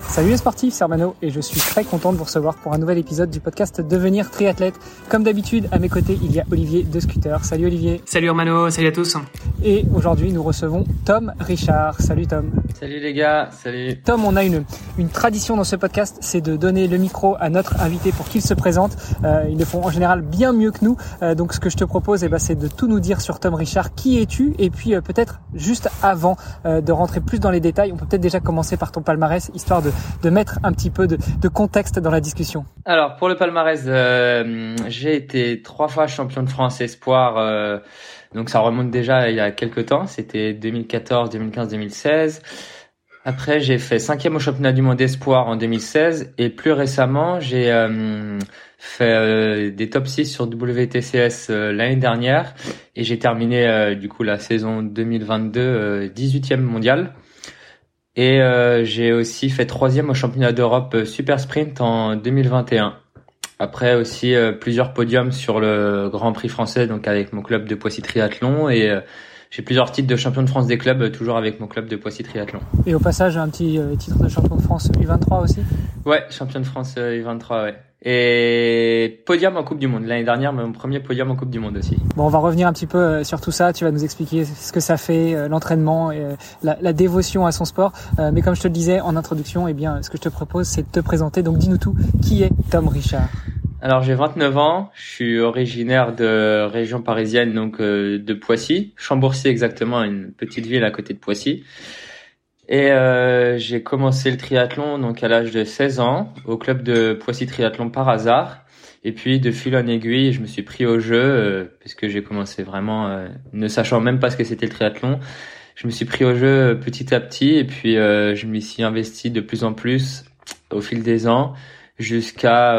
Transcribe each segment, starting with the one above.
Salut les sportifs, c'est Armano et je suis très content de vous recevoir pour un nouvel épisode du podcast Devenir triathlète. Comme d'habitude, à mes côtés, il y a Olivier de Scooter. Salut Olivier. Salut Armano, salut à tous. Et aujourd'hui, nous recevons Tom Richard. Salut Tom. Salut les gars, salut. Tom, on a une, une tradition dans ce podcast, c'est de donner le micro à notre invité pour qu'il se présente. Euh, ils le font en général bien mieux que nous. Euh, donc ce que je te propose, eh ben, c'est de tout nous dire sur Tom Richard. Qui es-tu? Et puis euh, peut-être juste avant euh, de rentrer plus dans les détails, on peut peut-être déjà commencer par ton palmarès, histoire de de, mettre un petit peu de, contexte dans la discussion Alors pour le palmarès, euh, j'ai été trois fois champion de France espoir. Euh, donc ça remonte déjà il y a quelques temps. C'était 2014, 2015, 2016. Après, j'ai fait cinquième au championnat du monde espoir en 2016 et plus récemment, j'ai euh, fait des top 6 sur WTCS l'année dernière et j'ai terminé du coup la saison 2022 18e mondial. Et euh, j'ai aussi fait troisième au championnat d'Europe euh, Super Sprint en 2021. Après aussi euh, plusieurs podiums sur le Grand Prix français, donc avec mon club de Poissy Triathlon et j'ai plusieurs titres de champion de France des clubs, toujours avec mon club de Poissy Triathlon. Et au passage, un petit titre de champion de France U23 aussi? Ouais, champion de France U23, ouais. Et podium en Coupe du Monde. L'année dernière, mon premier podium en Coupe du Monde aussi. Bon, on va revenir un petit peu euh, sur tout ça. Tu vas nous expliquer ce que ça fait, euh, l'entraînement euh, la, la, dévotion à son sport. Mais comme je te le disais en introduction, eh bien, ce que je te propose, c'est de te présenter. Donc, dis-nous tout. Qui est Tom Richard? Alors j'ai 29 ans, je suis originaire de région parisienne, donc de Poissy, Chambourcy exactement, une petite ville à côté de Poissy. Et euh, j'ai commencé le triathlon donc à l'âge de 16 ans au club de Poissy Triathlon par hasard. Et puis de fil en aiguille, je me suis pris au jeu euh, puisque j'ai commencé vraiment euh, ne sachant même pas ce que c'était le triathlon. Je me suis pris au jeu petit à petit et puis je m'y suis investi de plus en plus au fil des ans jusqu'à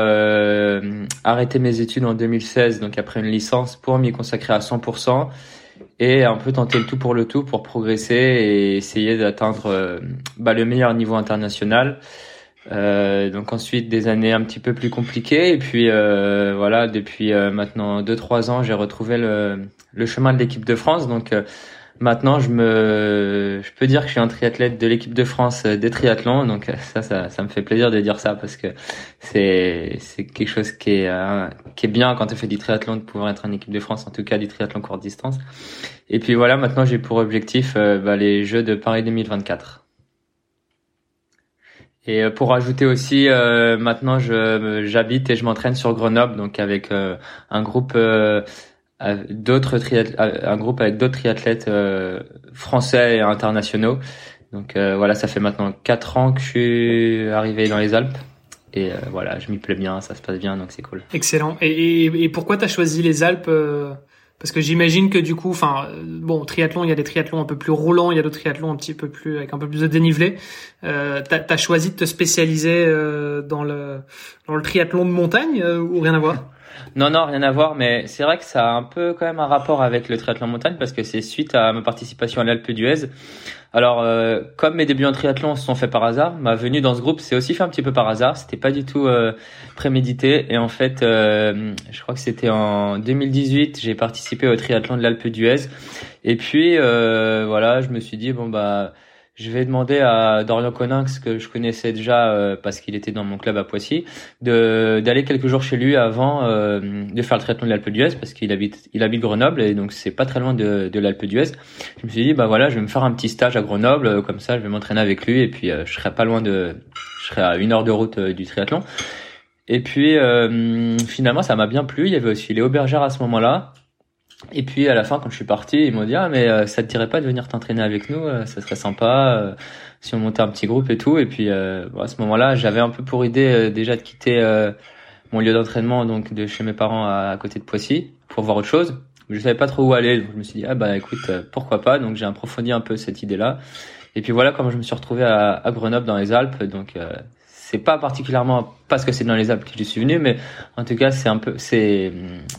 arrêter mes études en 2016 donc après une licence pour m'y consacrer à 100% et un peu tenter le tout pour le tout pour progresser et essayer d'atteindre euh, bah, le meilleur niveau international. Euh, donc ensuite des années un petit peu plus compliquées et puis euh, voilà depuis euh, maintenant deux trois ans j'ai retrouvé le, le chemin de l'équipe de France donc Maintenant, je me, je peux dire que je suis un triathlète de l'équipe de France des triathlons, donc ça, ça, ça me fait plaisir de dire ça parce que c'est, c'est quelque chose qui est, euh, qui est bien quand tu fais du triathlon de pouvoir être en équipe de France, en tout cas du triathlon courte distance. Et puis voilà, maintenant j'ai pour objectif euh, bah, les Jeux de Paris 2024. Et euh, pour ajouter aussi, maintenant j'habite et je m'entraîne sur Grenoble, donc avec un groupe d'autres un groupe avec d'autres triathlètes euh, français et internationaux. Donc euh, voilà, ça fait maintenant quatre ans que je suis arrivé dans les Alpes. Et euh, voilà, je m'y plais bien, ça se passe bien, donc c'est cool. Excellent. Et, et, et pourquoi t'as choisi les Alpes Parce que j'imagine que du coup, enfin, bon, triathlon, il y a des triathlons un peu plus roulants, il y a d'autres triathlons un petit peu plus avec un peu plus de dénivelé. Euh, choisi de te spécialiser dans le dans le triathlon de montagne ou rien à voir? Non, non, rien à voir, mais c'est vrai que ça a un peu quand même un rapport avec le triathlon montagne parce que c'est suite à ma participation à l'Alpe d'Huez. Alors, euh, comme mes débuts en triathlon se sont faits par hasard, ma venue dans ce groupe s'est aussi fait un petit peu par hasard. C'était pas du tout euh, prémédité. Et en fait, euh, je crois que c'était en 2018, j'ai participé au triathlon de l'Alpe d'Huez. Et puis, voilà, je me suis dit bon bah je vais demander à Dorian Coninx, que je connaissais déjà euh, parce qu'il était dans mon club à Poissy, de d'aller quelques jours chez lui avant euh, de faire le traitement de l'Alpe d'Huez parce qu'il habite il habite Grenoble et donc c'est pas très loin de, de l'Alpe d'Huez. Je me suis dit bah voilà, je vais me faire un petit stage à Grenoble euh, comme ça, je vais m'entraîner avec lui et puis je serai pas loin de je serai à une heure de route du triathlon. Et puis finalement ça m'a bien plu. Il y avait aussi Léo Bergère à ce moment-là et puis à la fin, quand je suis parti, ils m'ont dit ah mais euh, ça te dirait pas de venir t'entraîner avec nous, euh, ça serait sympa euh, si on montait un petit groupe et tout. Et puis bon, à ce moment-là, j'avais un peu pour idée déjà de quitter mon lieu d'entraînement donc de chez mes parents à, côté de Poissy pour voir autre chose. Je savais pas trop où aller, donc je me suis dit ah bah écoute pourquoi pas. Donc j'ai approfondi un peu cette idée-là. Et puis voilà comment je me suis retrouvé à, à Grenoble dans les Alpes. Donc c'est pas particulièrement parce que c'est dans les Alpes que je suis venu, mais en tout cas, c'est un peu, c'est,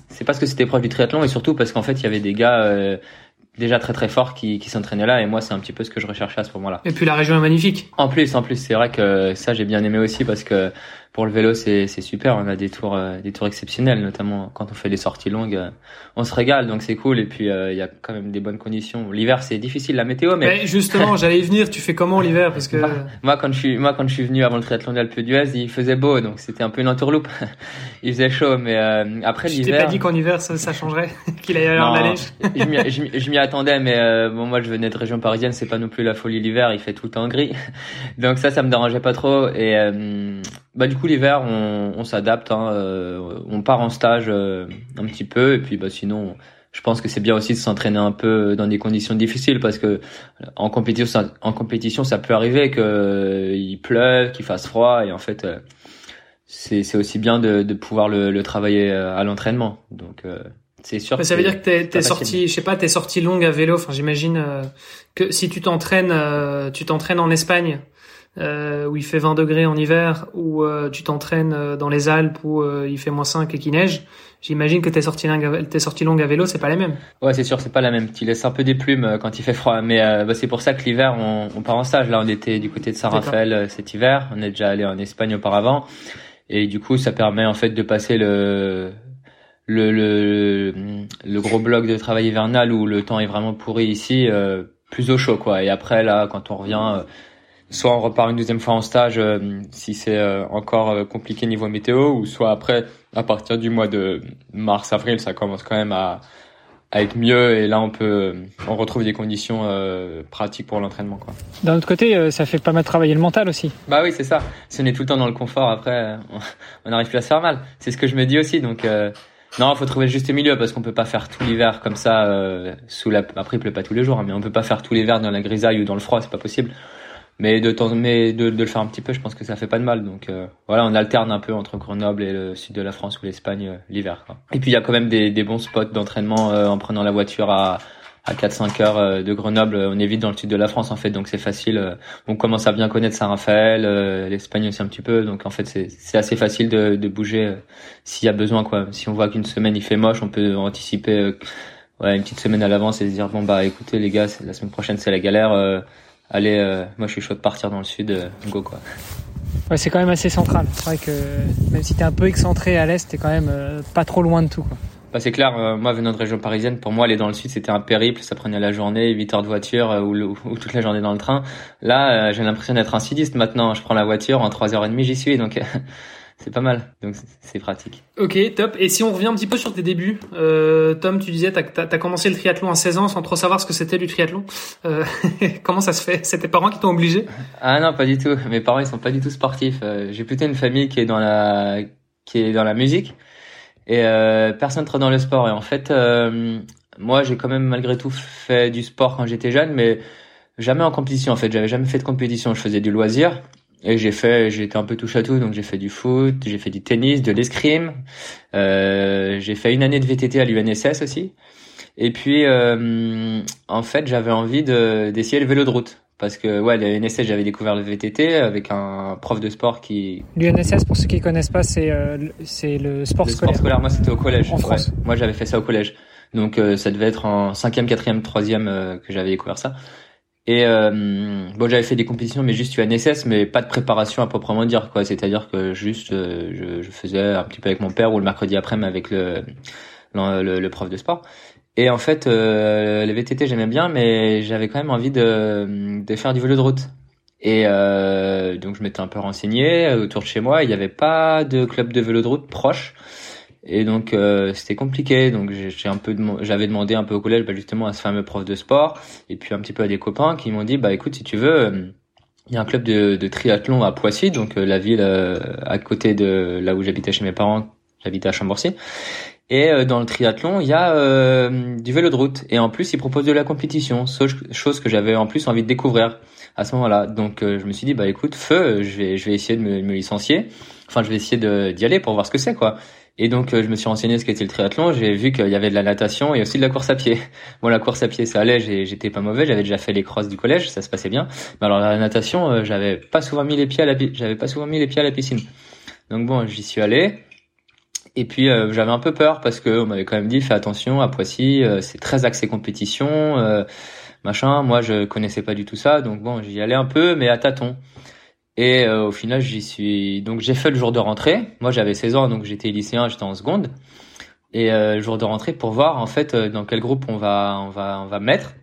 c'est parce que c'était proche du triathlon et surtout parce qu'en fait, il y avait des gars euh, déjà très très forts qui, qui s'entraînaient là et moi, c'est un petit peu ce que je recherchais à ce moment-là. Et puis la région est magnifique. En plus, en plus, c'est vrai que ça, j'ai bien aimé aussi parce que pour le vélo, c'est super. On a des tours, euh, des tours exceptionnels, notamment quand on fait des sorties longues. Euh, on se régale, donc c'est cool. Et puis euh, il y a quand même des bonnes conditions. L'hiver, c'est difficile la météo, mais, mais justement, j'allais y venir. Tu fais comment l'hiver? Parce que moi, quand je suis, moi, quand je suis venu avant le triathlon d'Alpe d'Huez, il faisait beau, donc c'était un peu une entourloupe. il faisait chaud, mais après l'hiver. Tu t'es pas dit qu'en hiver ça, ça changerait, qu'il allait avoir de la neige Je m'y attendais, mais bon, moi, je venais de région parisienne, c'est pas non plus la folie l'hiver. Il fait tout le temps gris, donc ça, ça me dérangeait pas trop. Et bah du coup l'hiver on, on s'adapte, hein, euh, on part en stage euh, un petit peu et puis bah sinon je pense que c'est bien aussi de s'entraîner un peu dans des conditions difficiles parce que en compétition ça, en compétition ça peut arriver que euh, il pleuve, qu'il fasse froid et en fait c'est aussi bien de, de pouvoir le, le travailler à l'entraînement donc c'est sûr. ça veut dire que t'es, t'es sorti, je sais pas, t'es sorti longue à vélo. Enfin, j'imagine que si tu t'entraînes, tu t'entraînes en Espagne, euh, où il fait 20 degrés en hiver, où euh, tu t'entraînes euh, dans les Alpes où euh, il fait moins 5 et qu'il neige, j'imagine que tes sorties longues, tes sorties longues à vélo, c'est pas les mêmes. Ouais, c'est sûr, c'est pas la même. Tu laisses un peu des plumes quand il fait froid, mais bah, c'est pour ça que l'hiver, on, on, part en stage. Là, on était du côté de Saint-Raphaël cet hiver. On est déjà allé en Espagne auparavant, et du coup, ça permet en fait de passer le le, le, le gros bloc de travail hivernal où le temps est vraiment pourri ici, plus au chaud quoi. Et après là, quand on revient soit on repart une deuxième fois en stage euh, si c'est euh, encore euh, compliqué niveau météo, ou soit après, à partir du mois de mars-avril, ça commence quand même à, à être mieux et là on peut on retrouve des conditions pratiques pour l'entraînement quoi. D'un autre côté, ça fait pas mal travailler le mental aussi. Bah oui, c'est ça. Si on est tout le temps dans le confort après on n'arrive plus à se faire mal. C'est ce que je me dis aussi donc non, faut trouver le juste milieu parce qu'on peut pas faire tout l'hiver comme ça sous la après il pleut pas tous les jours hein, mais on peut pas faire tout l'hiver dans la grisaille ou dans le froid, c'est pas possible mais de temps mais de, de, le faire un petit peu je pense que ça fait pas de mal. Donc euh, voilà on alterne un peu entre Grenoble et le sud de la France ou l'Espagne euh, l'hiver et puis il y a quand même des, des bons spots d'entraînement euh, en prenant la voiture à à 4-5 heures de Grenoble. On est vite dans le sud de la France en fait donc c'est facile on commence à bien connaître Saint-Raphaël l'Espagne aussi un petit peu. Donc en fait c'est c'est assez facile de, de bouger s'il y a besoin quoi. Si on voit qu'une semaine il fait moche on peut anticiper ouais une petite semaine à l'avance et se dire bon bah écoutez les gars la semaine prochaine c'est la galère allez, euh, moi je suis chaud de partir dans le sud, euh, go quoi. Ouais, c'est quand même assez central. C'est vrai que même si t'es un peu excentré à l'est, t'es quand même euh, pas trop loin de tout. Quoi. Bah, c'est clair, moi venant de région parisienne, pour moi aller dans le sud c'était un périple, ça prenait la journée, 8 heures de voiture ou, ou, toute la journée dans le train. Là j'ai l'impression d'être un sudiste maintenant, je prends la voiture, en 3h30 j'y suis, donc c'est pas mal, donc c'est pratique. Ok, top. Et si on revient un petit peu sur tes débuts, euh, Tom, tu disais, t'as as, commencé le triathlon à 16 ans sans trop savoir ce que c'était du triathlon. Euh, comment ça se fait? C'est tes parents qui t'ont obligé? Ah non, pas du tout. Mes parents ils sont pas du tout sportifs. Euh, J'ai plutôt une famille qui est dans la qui est dans la musique et euh, personne trop dans le sport. Et en fait, moi j'ai quand même malgré tout fait du sport quand j'étais jeune, mais jamais en compétition. En fait, j'avais jamais fait de compétition. Je faisais du loisir et j'ai fait, j'ai été un peu touche à tout, donc j'ai fait du foot, j'ai fait du tennis, de l'escrime, euh, j'ai fait une année de VTT à l'UNSS aussi. Et puis, euh, en fait, j'avais envie de d'essayer le vélo de route parce que ouais, l'UNSS, j'avais découvert le VTT avec un prof de sport qui. L'UNSS, pour ceux qui connaissent pas, c'est euh, c'est le sport le scolaire. Sport scolaire, moi c'était au collège. En France. moi j'avais fait ça au collège, donc euh, ça devait être en cinquième, quatrième, troisième euh, que j'avais découvert ça. Et euh, bon, j'avais fait des compétitions, mais juste UNSS, mais pas de préparation à proprement dire, quoi. C'est-à-dire que juste, euh, je, faisais un petit peu avec mon père ou le mercredi après-midi avec le, le, le, prof de sport. Et en fait, euh, les VTT j'aimais bien, mais j'avais quand même envie de, de faire du vélo de route. Et euh, donc je m'étais un peu renseigné autour de chez moi. Il n'y avait pas de club de vélo de route proche. Et donc euh, c'était compliqué. Donc j'ai un peu j'avais demandé un peu au collège bah, justement à ce fameux prof de sport et puis un petit peu à des copains qui m'ont dit bah écoute si tu veux euh, il y a un club de, de triathlon à Poissy, donc euh, la ville à côté de là où j'habitais chez mes parents. J'habitais à Chambourcy. Et dans le triathlon, il y a du vélo de route. Et en plus, ils proposent de la compétition, chose que j'avais en plus envie de découvrir à ce moment-là. Donc je me suis dit, bah écoute, feu, je vais, je vais essayer de me, me licencier. Enfin, je vais essayer d'y aller pour voir ce que c'est, quoi. Et donc, je me suis renseigné ce qu'était le triathlon. J'ai vu qu'il y avait de la natation et aussi de la course à pied. Bon, la course à pied, ça allait. J'étais pas mauvais. J'avais déjà fait les crosses du collège, ça se passait bien. Mais alors la natation, j'avais pas souvent mis les pieds à la, j'avais pas souvent mis les pieds à la piscine. Donc bon, j'y suis allé. Et puis j'avais un peu peur parce que on m'avait quand même dit fais attention à Poissy, c'est très axé compétition, machin. Moi, je connaissais pas du tout ça, donc bon, j'y allais un peu, mais à tâtons. Et euh, au final, j'y suis. Donc j'ai fait le jour de rentrée. Moi, j'avais 16 ans, donc j'étais lycéen, j'étais en seconde. Et euh, le jour de rentrée pour voir en fait euh, dans quel groupe on va on va on va mettre.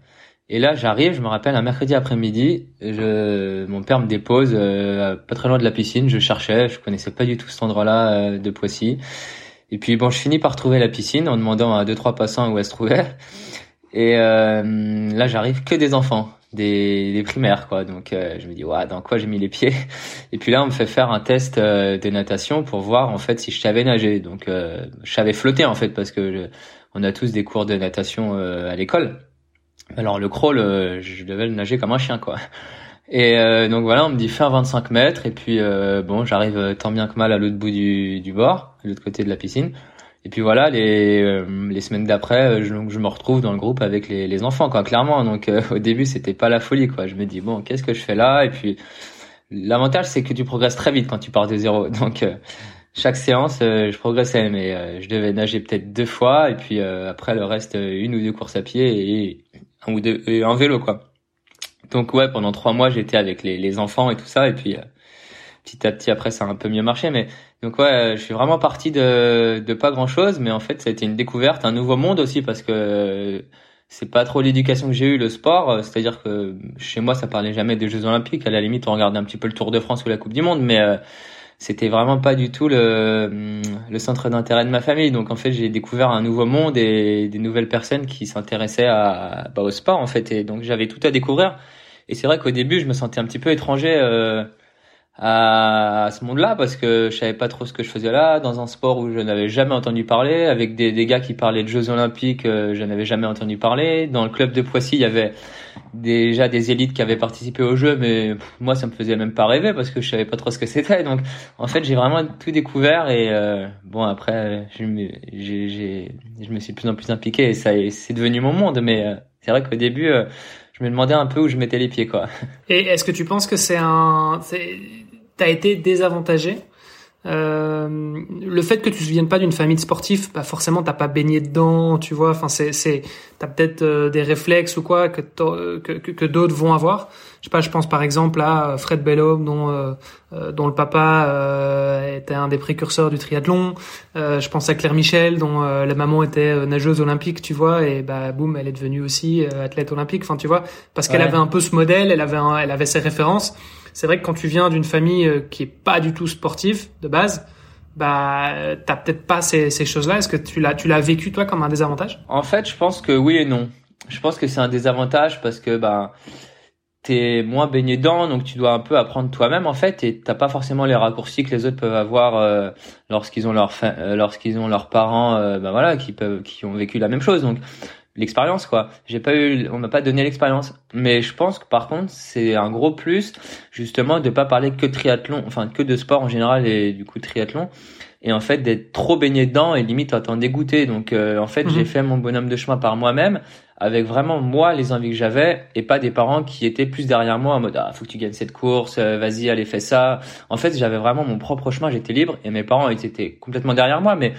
Et là, j'arrive, je me rappelle un mercredi après-midi, je mon père me dépose pas très loin de la piscine. Je cherchais, je connaissais pas du tout cet endroit-là de Poissy. Et puis bon, je finis par trouver la piscine en demandant à deux trois passants où elle se trouvait. Et là, j'arrive que des enfants des, des primaires quoi. Donc euh, je me dis ouais dans quoi j'ai mis les pieds? Et puis là on me fait faire un test euh, de natation pour voir en fait si je savais nager. Donc euh, je savais flotter en fait parce que on a tous des cours de natation à l'école. Alors le crawl je devais le nager comme un chien quoi. Et donc voilà on me dit faire 25 mètres. Et puis bon j'arrive tant bien que mal à l'autre bout du, du bord à l'autre côté de la piscine et puis voilà, les, euh, les semaines d'après, euh, je, je me retrouve dans le groupe avec les, les enfants, quoi, clairement. Donc euh, au début, c'était pas la folie, quoi. Je me dis bon, qu'est-ce que je fais là? Et puis l'avantage, c'est que tu progresses très vite quand tu pars de zéro. Donc chaque séance, je progressais, mais je devais nager peut-être deux fois, et puis après le reste, une ou deux courses à pied et un ou deux et un vélo, quoi. Donc ouais, pendant trois mois, j'étais avec les, les enfants et tout ça, et puis petit à petit après ça a un peu mieux marché mais donc ouais je suis vraiment parti de pas grand chose mais en fait ça a été une découverte un nouveau monde aussi parce que c'est pas trop l'éducation que j'ai eu le sport c'est-à-dire que chez moi ça parlait jamais des Jeux Olympiques à la limite on regardait un petit peu le Tour de France ou la Coupe du Monde mais euh, c'était vraiment pas du tout le, le centre d'intérêt de ma famille. Donc en fait, j'ai découvert un nouveau monde et des nouvelles personnes qui s'intéressaient à, bah, au sport en fait. Et donc j'avais tout à découvrir. Et c'est vrai qu'au début, je me sentais un petit peu étranger euh, à, ce monde-là parce que je savais pas trop ce que je faisais là dans un sport où je n'avais jamais entendu parler avec des, des gars qui parlaient de Jeux Olympiques euh, je n'avais jamais entendu parler. Dans le club de Poissy il y avait déjà des élites qui avaient participé au jeu mais moi ça me faisait même pas rêver parce que je savais pas trop ce que c'était. Donc en fait j'ai vraiment tout découvert et euh, bon après je me, j'ai, je me suis de plus en plus impliqué et ça c'est devenu mon monde. Mais euh, c'est vrai qu'au début je me demandais un peu où je mettais les pieds quoi. Et est-ce que tu penses que c'est un t'as été désavantagé. Euh, le fait que tu ne viennes pas d'une famille de sportifs, bah forcément t'as pas baigné dedans, tu vois. Enfin c'est c'est t'as peut-être euh, des réflexes ou quoi que que, que, d'autres vont avoir. Je sais pas, je pense par exemple à Fred Bellhomme dont euh, euh dont le papa euh, était un des précurseurs du triathlon. je pense à Claire Michel dont la maman était nageuse olympique, tu vois, et bah boum, elle est devenue aussi athlète olympique. Enfin tu vois, parce qu'elle avait un peu ce modèle, elle avait elle avait ses références c'est vrai que quand tu viens d'une famille euh, qui est pas du tout sportive de base, bah t'as peut-être pas ces, ces choses-là. Est-ce que tu l'as tu l'as vécu toi comme un désavantage? En fait, je pense que oui et non. Je pense que c'est un désavantage parce que bah t'es moins baigné dedans, donc tu dois un peu apprendre toi-même en fait, et t'as pas forcément les raccourcis que les autres peuvent avoir euh, lorsqu'ils ont leur euh, lorsqu'ils ont leurs parents, bah voilà, qui peuvent qui ont vécu la même chose. Donc l'expérience quoi. J'ai pas eu, on m'a pas donné l'expérience. Mais je pense que par contre c'est un gros plus justement de pas parler que de triathlon, enfin que de sport en général et du coup triathlon. Et en fait d'être trop baigné dedans et limite à t'en dégoûter. Donc euh, en fait j'ai mhm. fait mon bonhomme de chemin par moi-même avec vraiment moi les envies que j'avais et pas des parents qui étaient plus derrière moi en mode ah faut que tu gagnes cette course, euh, vas-y allez fais ça. En fait j'avais vraiment mon propre chemin, j'étais libre et mes parents étaient complètement derrière moi mais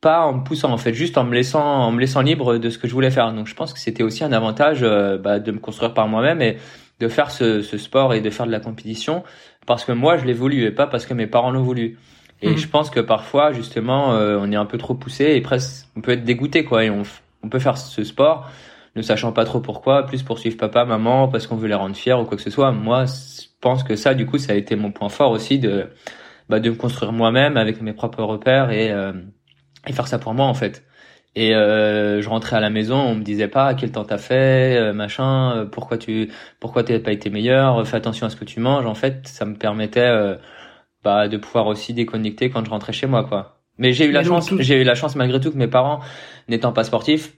pas en me poussant en fait, juste en me laissant en me laissant libre de ce que je voulais faire. Donc je pense que c'était aussi un avantage euh, bah, de me construire par moi-même et de faire ce, ce, sport et de faire de la compétition parce que moi je l'ai voulu et pas parce que mes parents l'ont voulu. Et mhm. je pense que parfois justement euh, on est un peu trop poussé et presque on peut être dégoûté quoi et on, on peut faire ce sport ne sachant pas trop pourquoi, plus pour suivre papa, maman parce qu'on veut les rendre fiers ou quoi que ce soit. Moi je pense que ça du coup ça a été mon point fort aussi de bah, de me construire moi-même avec mes propres repères et euh, et faire ça pour moi en fait. Et euh, je rentrais à la maison, on me disait pas quel temps t'as fait, euh, machin, euh, pourquoi tu, pourquoi t'as pas été meilleur, fais attention à ce que tu manges. En fait, ça me permettait euh, bah, de pouvoir aussi déconnecter quand je rentrais chez moi, quoi. Mais j'ai eu la chance, j'ai eu la chance malgré tout que mes parents, n'étant pas sportifs,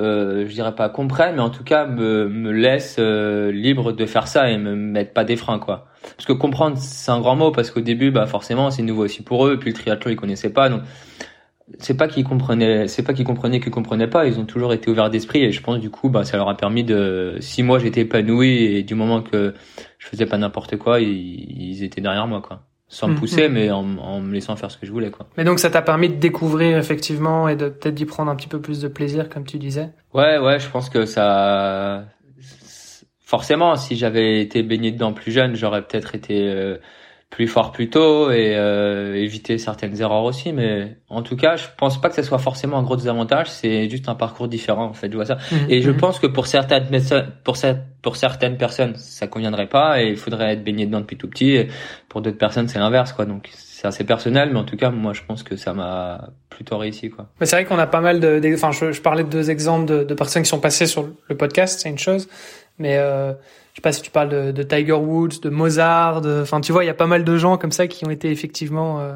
euh, je dirais pas comprennent, mais en tout cas me, me laissent libre de faire ça et me mettent pas des freins, quoi. parce que comprendre c'est un grand mot parce qu'au début bah forcément c'est nouveau aussi pour eux, puis le triathlon ils connaissaient pas donc c'est pas qu'ils comprenaient, c'est pas qu'ils comprenaient qu'ils comprenaient pas. Ils ont toujours été ouverts d'esprit et je pense du coup, bah, ça leur a permis de. Si moi j'étais épanoui et du moment que je faisais pas n'importe quoi, ils, étaient derrière moi, quoi. Sans me mmh, pousser, mmh. mais en, en, me laissant faire ce que je voulais, quoi. Mais donc ça t'a permis de découvrir effectivement et de peut-être d'y prendre un petit peu plus de plaisir, comme tu disais? Ouais, ouais, je pense que ça. Forcément, si j'avais été baigné dedans plus jeune, j'aurais peut-être été. Euh, plus fort plus tôt et euh, éviter certaines erreurs aussi. Mais en tout cas, je pense pas que ce soit forcément un gros désavantage. C'est juste un parcours différent en fait. Je vois ça. Mhm. Et je mhm. pense que pour certaines pour pour certaines personnes, ça conviendrait pas et il faudrait être baigné dedans depuis tout petit. Et pour d'autres personnes, c'est l'inverse quoi. Donc c'est assez personnel, mais en tout cas, moi, je pense que ça m'a plutôt réussi quoi. Mais c'est vrai qu'on a pas mal de, enfin, je, je, parlais de deux exemples de, de personnes qui sont passées sur le podcast, c'est une chose, mais euh, je sais pas si tu parles de, de Tiger Woods, de Mozart, enfin tu vois, il y a pas mal de gens comme ça qui ont été effectivement, euh,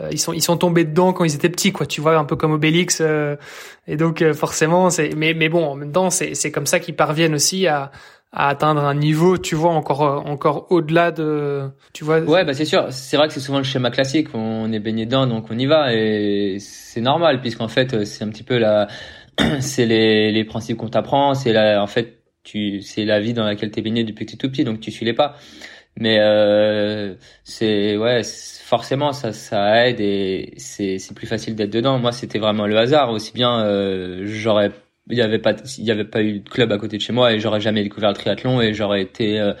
euh, ils sont ils sont tombés dedans quand ils étaient petits, quoi. Tu vois, un peu comme Obélix. Euh, et donc forcément, c'est mais mais bon, en même temps, c'est c'est comme ça qu'ils parviennent aussi à à atteindre un niveau, tu vois, encore encore au-delà de, tu vois. Ouais, bah c'est sûr. C'est vrai que c'est souvent le schéma classique. On est baigné dedans, donc on y va, et c'est normal puisqu'en fait, c'est un petit peu la, c'est les les principes qu'on t'apprend, c'est la, en fait tu c'est la vie dans laquelle t'es baigné depuis que t'es tout petit donc tu suis les pas. Mais euh, c'est ouais forcément ça ça aide et c'est c'est plus facile d'être dedans. Moi c'était vraiment le hasard. Aussi bien euh, j'aurais il y avait pas il y avait pas eu de club à côté de chez moi et j'aurais jamais découvert le triathlon et j'aurais été euh,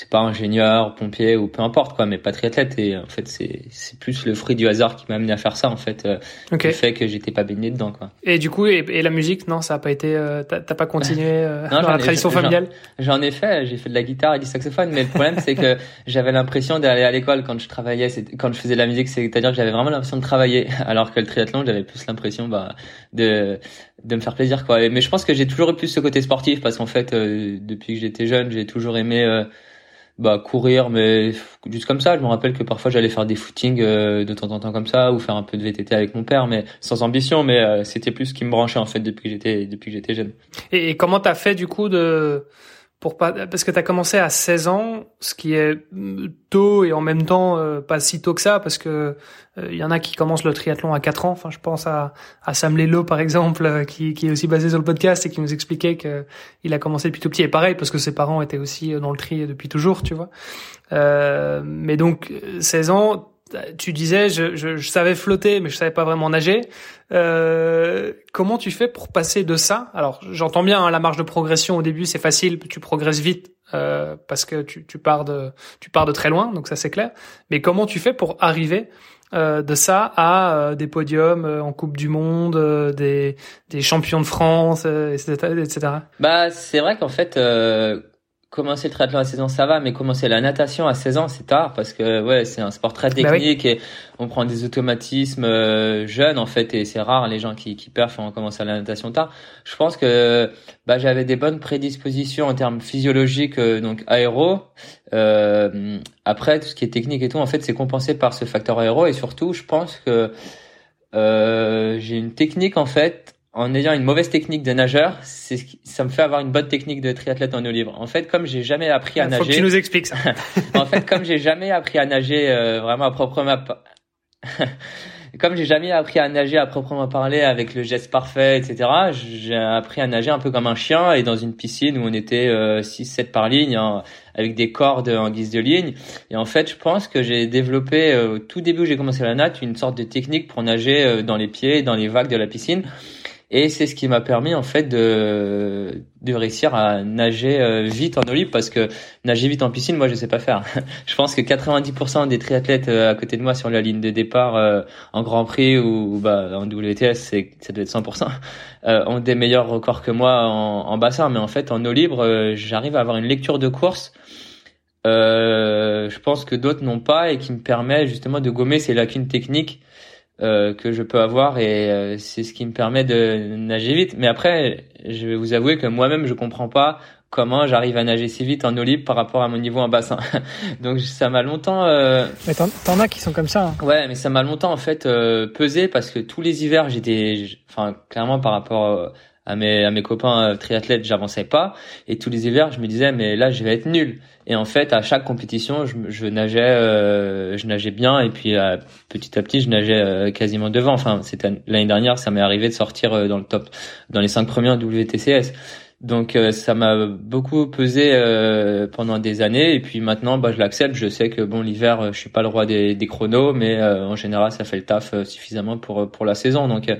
c'est pas ingénieur, pompier ou peu importe quoi, mais pas triathlète. Et en fait, c'est c'est plus le fruit du hasard qui m'a amené à faire ça en fait, euh, le fait que j'étais pas baigné dedans quoi. Et du coup, et, la musique, non, ça a pas été, euh, t'as pas continué euh, dans la tradition familiale J'en ai fait, j'ai fait de la guitare et du saxophone, mais le problème c'est que j'avais l'impression d'aller à l'école quand je travaillais, quand je faisais de la musique, c'est-à-dire que j'avais vraiment l'impression de travailler, alors que le triathlon, j'avais plus l'impression bah de de me faire plaisir quoi. Mais je pense que j'ai toujours eu plus ce côté sportif parce qu'en fait, depuis que j'étais jeune, j'ai toujours aimé bah courir mais juste comme ça. Je me rappelle que parfois j'allais faire des footings euh, de temps en temps comme ça ou faire un peu de VTT avec mon père mais sans ambition. Mais euh, c'était plus ce qui me branchait en fait depuis que j'étais depuis que j'étais jeune. Et, et comment t'as fait du coup de pour pas parce que tu as commencé à 16 ans, ce qui est tôt et en même temps euh, pas si tôt que ça parce que il euh, y en a qui commencent le triathlon à 4 ans. Enfin, je pense à, à Sam Lelo par exemple euh, qui, qui est aussi basé sur le podcast et qui nous expliquait que il a commencé depuis tout petit et pareil parce que ses parents étaient aussi dans le tri depuis toujours, tu vois. mais donc 16 ans, tu disais, je, je, je, savais flotter, mais je savais pas vraiment nager. Euh, comment tu fais pour passer de ça? Alors, j'entends bien hein, la marge de progression au début, c'est facile, tu progresses vite euh, parce que tu, tu, pars de tu pars de très loin, donc ça c'est clair. Mais comment tu fais pour arriver euh, de ça à euh, des podiums euh, en Coupe du Monde, euh, des, des champions de France, etc., etc. Bah, c'est vrai qu'en fait commencer le triathlon à 16 ans, ça va, mais commencer la natation à 16 ans, c'est tard parce que ouais, c'est un sport très bah technique et on prend des automatismes euh, jeunes en fait et c'est rare les gens qui qui perfent on commence à la natation tard. Je pense que bah j'avais des bonnes prédispositions en termes physiologiques euh, donc aéro. Euh, après tout ce qui est technique et tout en fait c'est compensé par ce facteur aéro et surtout je pense que euh, j'ai une technique en fait en ayant une mauvaise technique de nageur, c'est ça me fait avoir une bonne technique de triathlète en eau libre. En fait, comme j'ai jamais appris à nager, faut que tu nous expliques ça. en fait, comme j'ai jamais appris à nager euh, vraiment à proprement comme j'ai jamais appris à nager à proprement parler avec le geste parfait, etc. J'ai appris à nager un peu comme un chien et dans une piscine où on était euh, 6-7 par ligne avec des cordes en guise de ligne. Et en fait, je pense que j'ai développé euh, au tout début où j'ai commencé la natte une sorte de technique pour nager euh, dans les pieds, dans les vagues de la piscine. Et c'est ce qui m'a permis en fait de de réussir à nager euh, vite en eau parce que nager vite en piscine, moi je sais pas faire. je pense que 90% des triathlètes euh, à côté de moi sur la ligne de départ euh, en Grand Prix ou, bah en WTS, c'est ça doit être 100%, ont des meilleurs records que moi en, en bassin. Mais en fait en eau libre, j'arrive à avoir une lecture de course. je pense que d'autres n'ont pas et qui me permet justement de gommer ces lacunes techniques euh, que je peux avoir et euh, c'est ce qui me permet de nager vite. Mais après, je vais vous avouer que moi-même, je comprends pas comment j'arrive à nager si vite en eau libre par rapport à mon niveau en bassin. Donc ça m'a longtemps. Euh... Mais t'en as qui sont comme ça. Hein. Ouais, mais ça m'a longtemps en fait euh, pesé parce que tous les hivers j'étais, enfin clairement par rapport à mes à mes copains triathlètes, j'avançais pas. Et tous les hivers, je me disais mais là je vais être nul. Et en fait, à chaque compétition, je, je nageais, je nageais bien. Et puis petit à petit, je nageais quasiment devant. Enfin, c'était l'année dernière, ça m'est arrivé de sortir dans le top, dans les cinq premiers WTCS. Donc euh, ça m'a beaucoup pesé euh, pendant des années et puis maintenant bah je l'accepte, je sais que bon l'hiver euh, je suis pas le roi des, des chronos mais en général ça fait le taf suffisamment pour pour la saison donc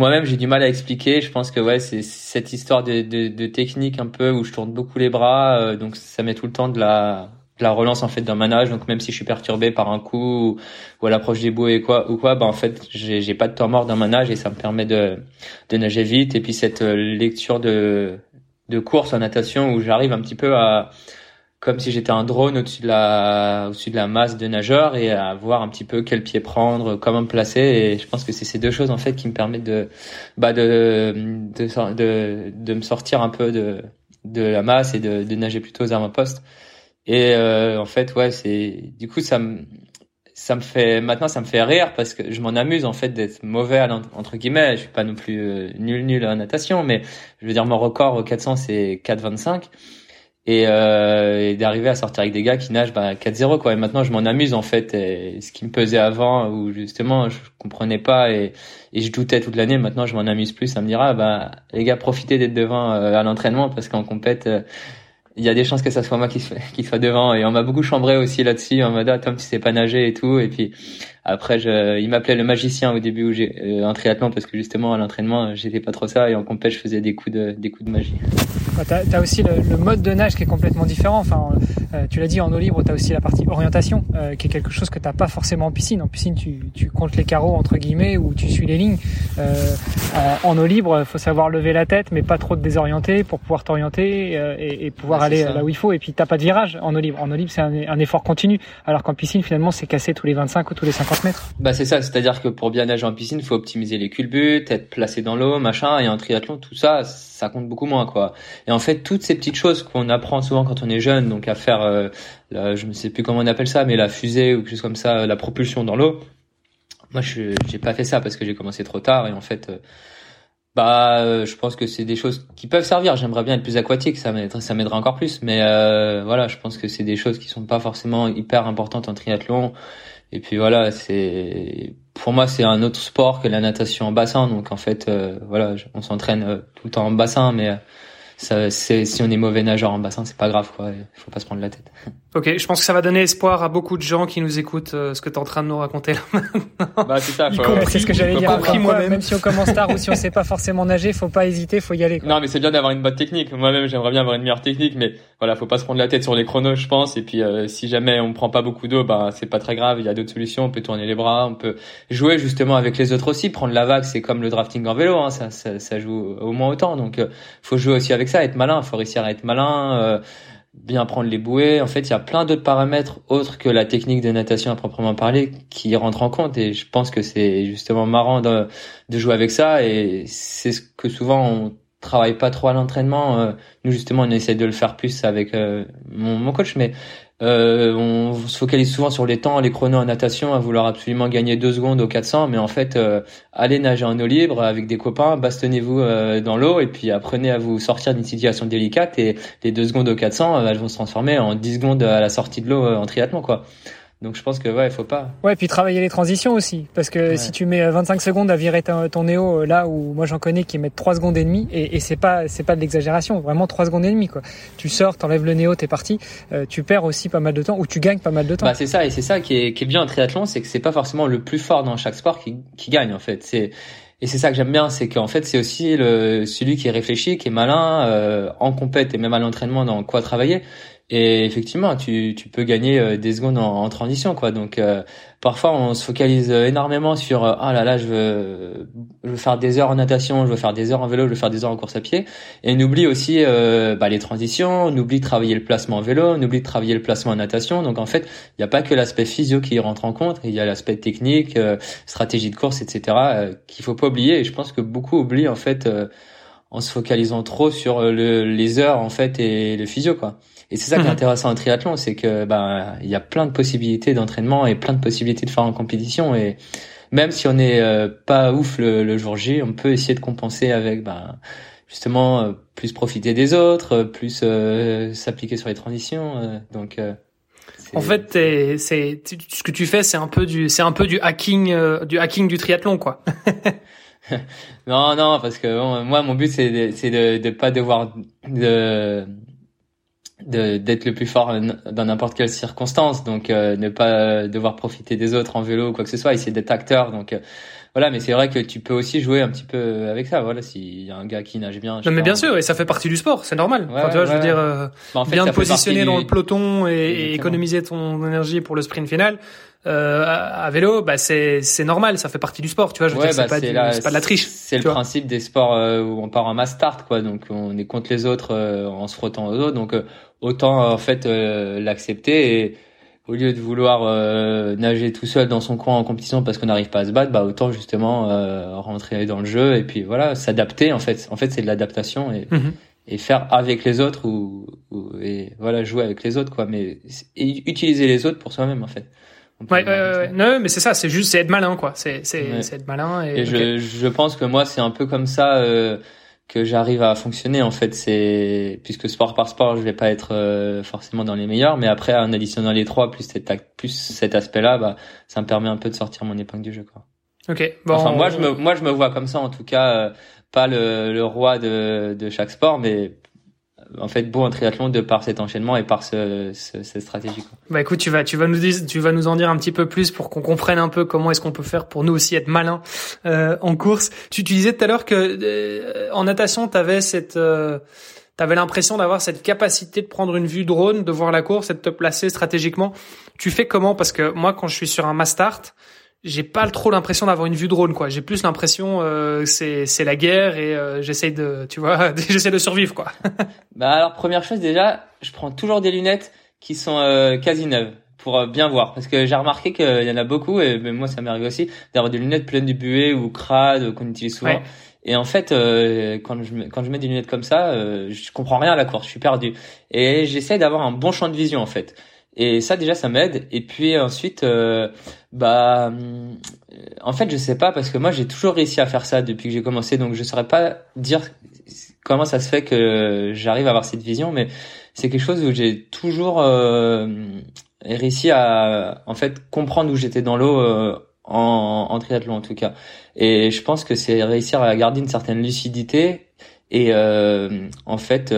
moi-même j'ai du mal à expliquer, je pense que ouais c'est cette histoire de, technique un peu où je tourne beaucoup les bras donc ça met tout le temps de la la relance en fait d'un manage donc même si je suis perturbé par un coup ou, à l'approche des bouées et quoi ou quoi bah en fait j'ai pas de temps mort d'un manage et ça me permet de de nager vite. Et puis cette euh, lecture de de course en natation où j'arrive un petit peu à comme si j'étais un drone au-dessus de la au-dessus de la masse de nageurs et à voir un petit peu quel pied prendre, comment me placer et je pense que c'est ces deux choses en fait qui me permettent de bah de de de, de me sortir un peu de de la masse et de, de nager plutôt aux avant-postes. Et euh, en fait, ouais, c'est du coup ça me ça me fait maintenant ça me fait rire parce que je m'en amuse en fait d'être mauvais entre guillemets. Je suis pas non plus euh, nul nul en natation, mais je veux dire mon record au 400 c'est 4,25 et, euh, et d'arriver à sortir avec des gars qui nagent bah, 4-0 quoi. Et maintenant je m'en amuse en fait. Ce qui me pesait avant où justement je comprenais pas et, je doutais toute l'année, maintenant je m'en amuse plus. Ça me dira bah les gars profitez d'être devant euh, à l'entraînement parce qu'en compète il y a des chances que ça soit moi qui, qui soit devant et on m'a beaucoup chambré aussi là-dessus en mode ah Tom tu sais pas nager et tout et puis après je, il m'appelait le magicien au début où j'ai euh, un triathlon parce que justement à l'entraînement j'étais pas trop ça et en compète je faisais des coups de des coups de magie. Tu as, aussi le, mode de nage qui est complètement différent. Enfin, euh, tu l'as dit en eau libre, tu as aussi la partie orientation euh, qui est quelque chose que t'as pas forcément en piscine. En piscine, tu, tu comptes les carreaux entre guillemets ou tu suis les lignes. Euh, en, eau libre, faut savoir lever la tête, mais pas trop te désorienter pour pouvoir t'orienter et, et, pouvoir aller là où il faut. Et puis t'as pas de virage en eau libre. En eau libre, c'est un, un, effort continu, alors qu'en piscine, finalement, c'est cassé tous les 25 ou tous les 50 Bah c'est ça, c'est-à-dire que pour bien nager en piscine, faut optimiser les culbutes, être placé dans l'eau, machin. Et en triathlon, tout ça, ça compte beaucoup moins quoi. Et en fait, toutes ces petites choses qu'on apprend souvent quand on est jeune, donc à faire, euh, je ne sais plus comment on appelle ça, mais la fusée ou quelque chose comme ça, la propulsion dans l'eau. Moi, je j'ai pas fait ça parce que j'ai commencé trop tard et en fait, euh, bah, euh, je pense que c'est des choses qui peuvent servir. J'aimerais bien être plus aquatique, ça m'aiderait, encore plus. Mais euh, voilà, je pense que c'est des choses qui sont pas forcément hyper importantes en triathlon. Et puis voilà, c'est pour moi c'est un autre sport que la natation en bassin. Donc en fait, voilà, on s'entraîne tout le temps en bassin, mais ça, si on est mauvais nageur en bassin, c'est pas grave, quoi. Il faut pas se prendre la tête. Ok, je pense que ça va donner espoir à beaucoup de gens qui nous écoutent euh, ce que tu es en train de nous raconter là maintenant. Bah, c'est ça. c'est ce que j'allais dire. moi-même. Même si on commence tard ou si on sait pas forcément nager, faut pas hésiter, faut y aller. Quoi. Non, mais c'est bien d'avoir une bonne technique. Moi-même, j'aimerais bien avoir une meilleure technique, mais voilà, faut pas se prendre la tête sur les chronos, je pense. Et puis, euh, si jamais on prend pas beaucoup d'eau, bah, c'est pas très grave. Il y a d'autres solutions. On peut tourner les bras, on peut jouer justement avec les autres aussi. Prendre la vague, c'est comme le drafting en vélo, hein. ça, ça, ça, joue au moins autant. Donc, euh, faut jouer aussi avec ça, être malin. Faut réussir à être malin bien prendre les bouées. En fait, il y a plein d'autres paramètres autres que la technique de natation à proprement parler qui rentrent en compte. Et je pense que c'est justement marrant de, de, jouer avec ça. Et c'est ce que souvent on travaille pas trop à l'entraînement. Euh, nous justement, on essaie de le faire plus avec euh, mon, mon coach, mais euh, on se focalise souvent sur les temps, les chronos en natation, à vouloir absolument gagner deux secondes au 400, mais en fait, euh, allez nager en eau libre avec des copains, bastonnez-vous euh, dans l'eau et puis apprenez à vous sortir d'une situation délicate et les deux secondes au 400, elles vont se transformer en 10 secondes à la sortie de l'eau en triathlon, quoi. Donc je pense que ouais, il faut pas. Ouais, puis travailler les transitions aussi, parce que si tu mets 25 euh, secondes à virer ton, néo euh, là où moi j'en connais qui mettent 3 secondes et demie, et, et c'est pas c'est pas de l'exagération, vraiment 3 secondes et demie quoi. Tu sors, t'enlèves le néo, t'es parti, euh, tu perds aussi pas mal de temps ou tu gagnes pas mal de temps. Bah c'est ça et c'est ça qui est, qui est bien en triathlon, c'est que c'est pas forcément le plus fort dans chaque sport qui, qui gagne en fait. C'est et c'est ça que j'aime bien, c'est qu'en fait c'est aussi le celui qui est réfléchi, qui est malin euh, en compète et même à l'entraînement dans quoi travailler. Et effectivement, tu, tu peux gagner euh, des secondes en, transition, quoi. Donc euh, parfois, on se focalise énormément sur ah là là, je veux, je veux faire des heures en natation, je veux faire des heures en vélo, je veux faire des heures en course à pied, et on oublie aussi bah, les transitions, on oublie de travailler le placement en vélo, on oublie de travailler le placement en natation. Donc en fait, il n'y a pas que l'aspect physio qui rentre en compte, il y a l'aspect technique, stratégie de course, etc. qu'il faut pas oublier. Et je pense que beaucoup oublient en fait en se focalisant trop sur le, les heures en fait et le physio quoi. Et c'est ça qui est mhm. intéressant en triathlon, c'est que ben il y a plein de possibilités d'entraînement et plein de possibilités de faire en compétition et même si on n'est euh, pas ouf le, le, jour J, on peut essayer de compenser avec ben justement euh, plus profiter des autres, euh, plus s'appliquer sur les transitions. donc en fait, c'est ce que tu fais, c'est un peu du, c'est un peu du hacking, du hacking du triathlon, quoi. non, non, parce que moi, mon but, c'est c'est de, de pas devoir de d'être le plus fort dans n'importe quelle circonstance donc euh, ne pas devoir profiter des autres en vélo ou quoi que ce soit essayer d'être acteur donc euh, voilà mais c'est vrai que tu peux aussi jouer un petit peu avec ça voilà s'il y a un gars qui nage bien non mais bien sûr et ça fait partie du sport c'est normal tu vois je veux dire euh, bah, bien te positionner dans le peloton et, économiser ton énergie pour le sprint final euh, à, vélo, bah c'est c'est normal, ça fait partie du sport, tu vois. Je veux dire, c'est bah, pas, pas de la triche. C'est le principe des sports où on part en mass start, quoi. Donc on est contre les autres en se frottant aux autres. Donc autant en fait euh, l'accepter et au lieu de vouloir euh, nager tout seul dans son coin en compétition parce qu'on n'arrive pas à se battre, bah autant justement euh, rentrer dans le jeu et puis voilà, s'adapter en fait. En fait, c'est de l'adaptation et mhm. et faire avec les autres ou, et voilà, jouer avec les autres quoi, mais et utiliser les autres pour soi-même en fait. Ouais, ouais, non, mais c'est ça, c'est juste c'est être malin quoi, c'est c'est être malin et, et je je pense que moi c'est un peu comme ça euh, que j'arrive à fonctionner en fait c'est puisque sport par sport je vais pas être euh, forcément dans les meilleurs mais après en additionnant les trois plus cet plus cet aspect là bah ça me permet un peu de sortir mon épingle du jeu quoi. Ok bon enfin moi je me moi je me vois comme ça en tout cas euh, pas le, le roi de de chaque sport mais en fait beau en triathlon de par cet enchaînement et par ce, cette stratégie. Bah écoute, tu vas tu vas nous tu vas nous en dire un petit peu plus pour qu'on comprenne un peu comment est-ce qu'on peut faire pour nous aussi être malin euh, en course. Tu, tu, disais tout à l'heure que euh, en natation, tu avais cette euh, T'avais l'impression d'avoir cette capacité de prendre une vue drone, de voir la course et de te placer stratégiquement. Tu fais comment? Parce que moi, quand je suis sur un mass start, j'ai pas trop l'impression d'avoir une vue drone quoi. J'ai plus l'impression euh, c'est c'est la guerre et euh, j'essaie de tu vois j'essaie de survivre quoi. Bah alors première chose déjà je prends toujours des lunettes qui sont euh, quasi neuves pour euh, bien voir. Parce que j'ai remarqué qu'il y en a beaucoup et même moi ça m'arrive aussi d'avoir des lunettes pleines de buée ou crades qu'on utilise souvent. Et en fait quand je quand je mets des lunettes comme ça je comprends rien à la course je suis perdu. Et j'essaie d'avoir un bon champ de vision en fait et ça déjà ça m'aide. Et puis ensuite, euh, bah, euh, en fait je sais pas parce que moi j'ai toujours réussi à faire ça depuis que j'ai commencé, donc je saurais pas dire comment ça se fait que j'arrive à avoir cette vision, mais c'est quelque chose où j'ai toujours euh, réussi à en fait comprendre où j'étais dans l'eau. en, en triathlon en tout cas et je pense que c'est réussir à garder une certaine lucidité et en fait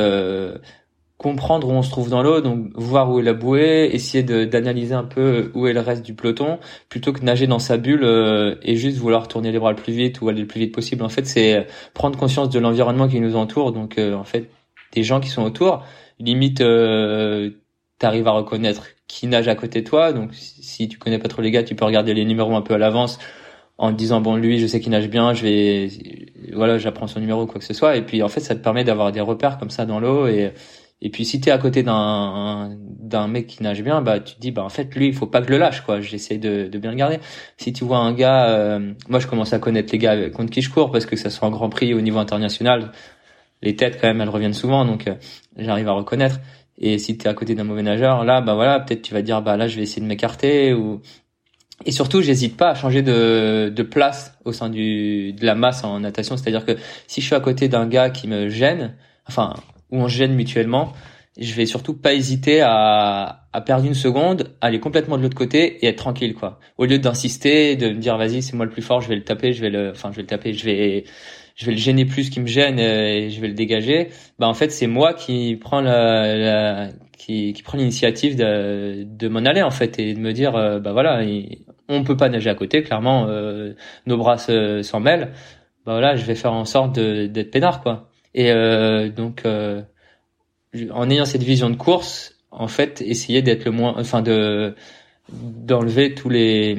comprendre où on se trouve dans l'eau, donc voir où est la bouée, essayer d'analyser un peu où est le reste du peloton, plutôt que nager dans sa bulle euh, et juste vouloir tourner les bras le plus vite ou aller le plus vite possible. En fait, c'est prendre conscience de l'environnement qui nous entoure, donc euh, en fait des gens qui sont autour. Limite, euh, t'arrives à reconnaître qui nage à côté de toi, donc si tu connais pas trop les gars, tu peux regarder les numéros un peu à l'avance en te disant bon lui je sais qu'il nage bien je vais voilà j'apprends son numéro quoi que ce soit et puis en fait ça te permet d'avoir des repères comme ça dans l'eau et et puis si tu es à côté d'un d'un mec qui nage bien, bah tu te dis bah en fait lui il faut pas que je le lâche quoi. J'essaie de, de bien le garder. Si tu vois un gars, euh, moi je commence à connaître les gars contre qui je cours parce que ça soit un Grand Prix au niveau international, les têtes quand même elles reviennent souvent donc euh, j'arrive à reconnaître. Et si tu es à côté d'un mauvais nageur, là bah voilà peut-être tu vas dire bah là je vais essayer de m'écarter ou et surtout, j'hésite pas à changer de, de place au sein du, de la masse en natation. C'est-à-dire que si je suis à côté d'un gars qui me gêne, enfin, où on gêne mutuellement, je vais surtout pas hésiter à, à perdre une seconde, aller complètement de l'autre côté et être tranquille quoi. Au lieu d'insister, de me dire vas-y c'est moi le plus fort, je vais le taper, je vais le, enfin je vais le taper, je vais, je vais le gêner plus qu'il me gêne et je vais le dégager. Bah en fait c'est moi qui prends la, la qui, qui prend l'initiative de, de m'en aller en fait et de me dire euh, bah voilà on peut pas nager à côté clairement euh, nos bras s'en mêlent. Bah voilà je vais faire en sorte d'être peinard quoi. Et euh, donc, euh, en ayant cette vision de course, en fait, essayer d'être le moins, enfin de d'enlever tous les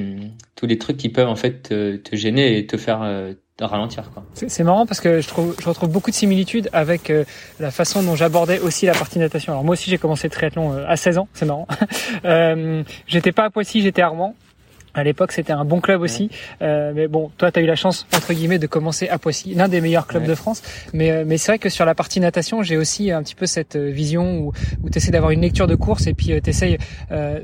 tous les trucs qui peuvent en fait te, te gêner et te faire euh, ralentir. C'est marrant parce que je trouve je retrouve beaucoup de similitudes avec euh, la façon dont j'abordais aussi la partie natation. Alors moi aussi j'ai commencé le triathlon à 16 ans, c'est marrant. euh, j'étais pas à Poissy, j'étais à Armand À l'époque, c'était un bon club aussi. Euh, mais bon, toi, tu as eu la chance, entre guillemets, de commencer à Poissy, l'un des meilleurs clubs de France. Mais, euh, mais c'est vrai que sur la partie natation, j'ai aussi un petit peu cette euh, vision où, où tu essaies d'avoir une lecture de course et puis euh, tu essaies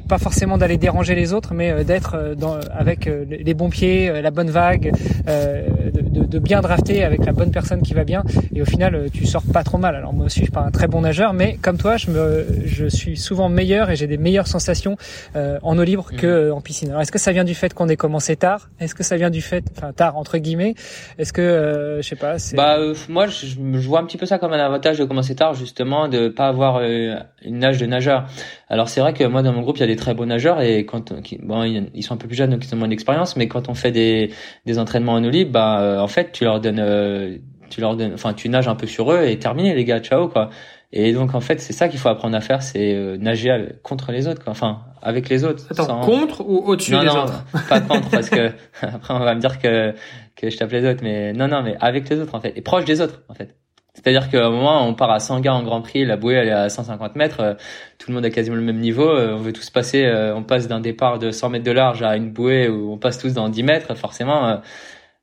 pas forcément d'aller déranger les autres, mais d'être dans, avec les bons pieds, la bonne vague, de, de, de, bien drafter avec la bonne personne qui va bien. Et au final, tu sors pas trop mal. Alors moi aussi, je suis pas un très bon nageur, mais comme toi, je, me, je suis souvent meilleur et j'ai des meilleures sensations en eau libre que en piscine. Alors est-ce que ça vient du fait qu'on ait commencé tard Est-ce que ça vient du fait, enfin tard entre guillemets? Est-ce que, euh, je sais pas. Bah euh, moi, je, je, vois un petit peu ça comme un avantage de commencer tard, justement, de pas avoir euh, une nage de nageur. Alors c'est vrai que moi dans mon groupe il y a des très beaux nageurs et quand bon ils sont un peu plus jeunes donc ils ont moins d'expérience, mais quand on fait des des entraînements en eau libre, bah en fait tu leur donnes tu leur donnes, enfin tu nages un peu sur eux et terminé les gars, ciao quoi. Et donc en fait, c'est ça qu'il faut apprendre à faire, c'est euh, nager contre les autres, quoi. enfin avec les autres. Attends, contre ou au-dessus des non, autres? Pas contre parce que après on va me dire que que je tape les autres, mais non non, mais avec les autres en fait, et proche des autres en fait. C'est-à-dire qu'à un moment, on part à 100 gars en Grand Prix, la bouée elle est à 150 mètres, euh, tout le monde a quasiment le même niveau, euh, on veut tous passer, on passe d'un départ de 100 mètres de large à une bouée où on passe tous dans 10 mètres, forcément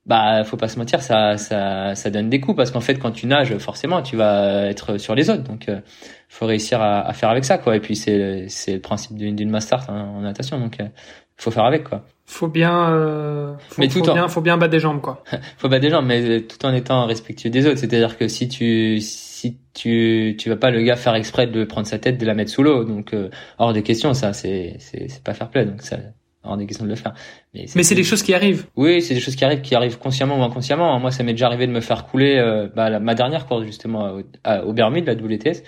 bah faut pas se mentir ça ça ça donne des coups parce qu'en fait quand tu nages forcément tu vas être sur les autres. Donc euh, faut réussir à, à, faire avec ça quoi. Et puis c'est c'est le principe d'une d'une master hein, en natation. Donc euh, faut faire avec quoi. Faut bien euh, faut, mais tout faut bien faut bien battre des jambes quoi. Faut battre des jambes mais tout en étant respectueux des autres. C'est-à-dire que si tu si tu tu vas pas le gars faire exprès de prendre sa tête de la mettre sous l'eau donc euh, hors de question ça c'est c'est c'est pas fair play. Donc ça hors des questions de le faire. Mais c'est des choses qui arrivent. Oui, c'est des choses qui arrivent, qui arrivent consciemment ou inconsciemment. Moi, ça m'est déjà arrivé de me faire couler. Euh, bah, ma dernière course justement au, Bermude, la WTS,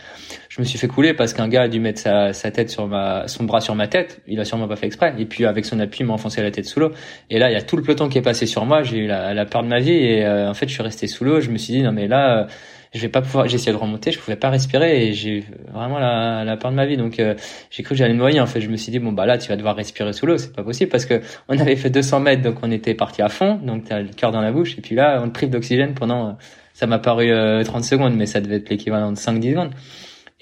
je me suis fait couler parce qu'un gars a dû mettre sa, sa, tête sur ma, son bras sur ma tête. Il a sûrement pas fait exprès. Et puis avec son appui, il m'a enfoncé la tête sous l'eau. Et là, il y a tout le peloton qui est passé sur moi. J'ai eu la, la, peur de ma vie et euh, en fait, je suis resté sous l'eau. Je me suis dit non mais là. Euh, je vais pas pouvoir essayé de remonter je pouvais pas respirer et j'ai vraiment la, la peur de ma vie. Donc euh, j'ai cru que j'allais noyer en fait je me suis dit bon bah là tu vas devoir respirer sous l'eau c'est pas possible parce que on avait fait 200 mètres donc on était parti à fond. Donc t'as le cœur dans la bouche et puis là on te prive d'oxygène pendant ça m'a paru 30 euh, secondes mais ça devait être l'équivalent de 5-10 secondes.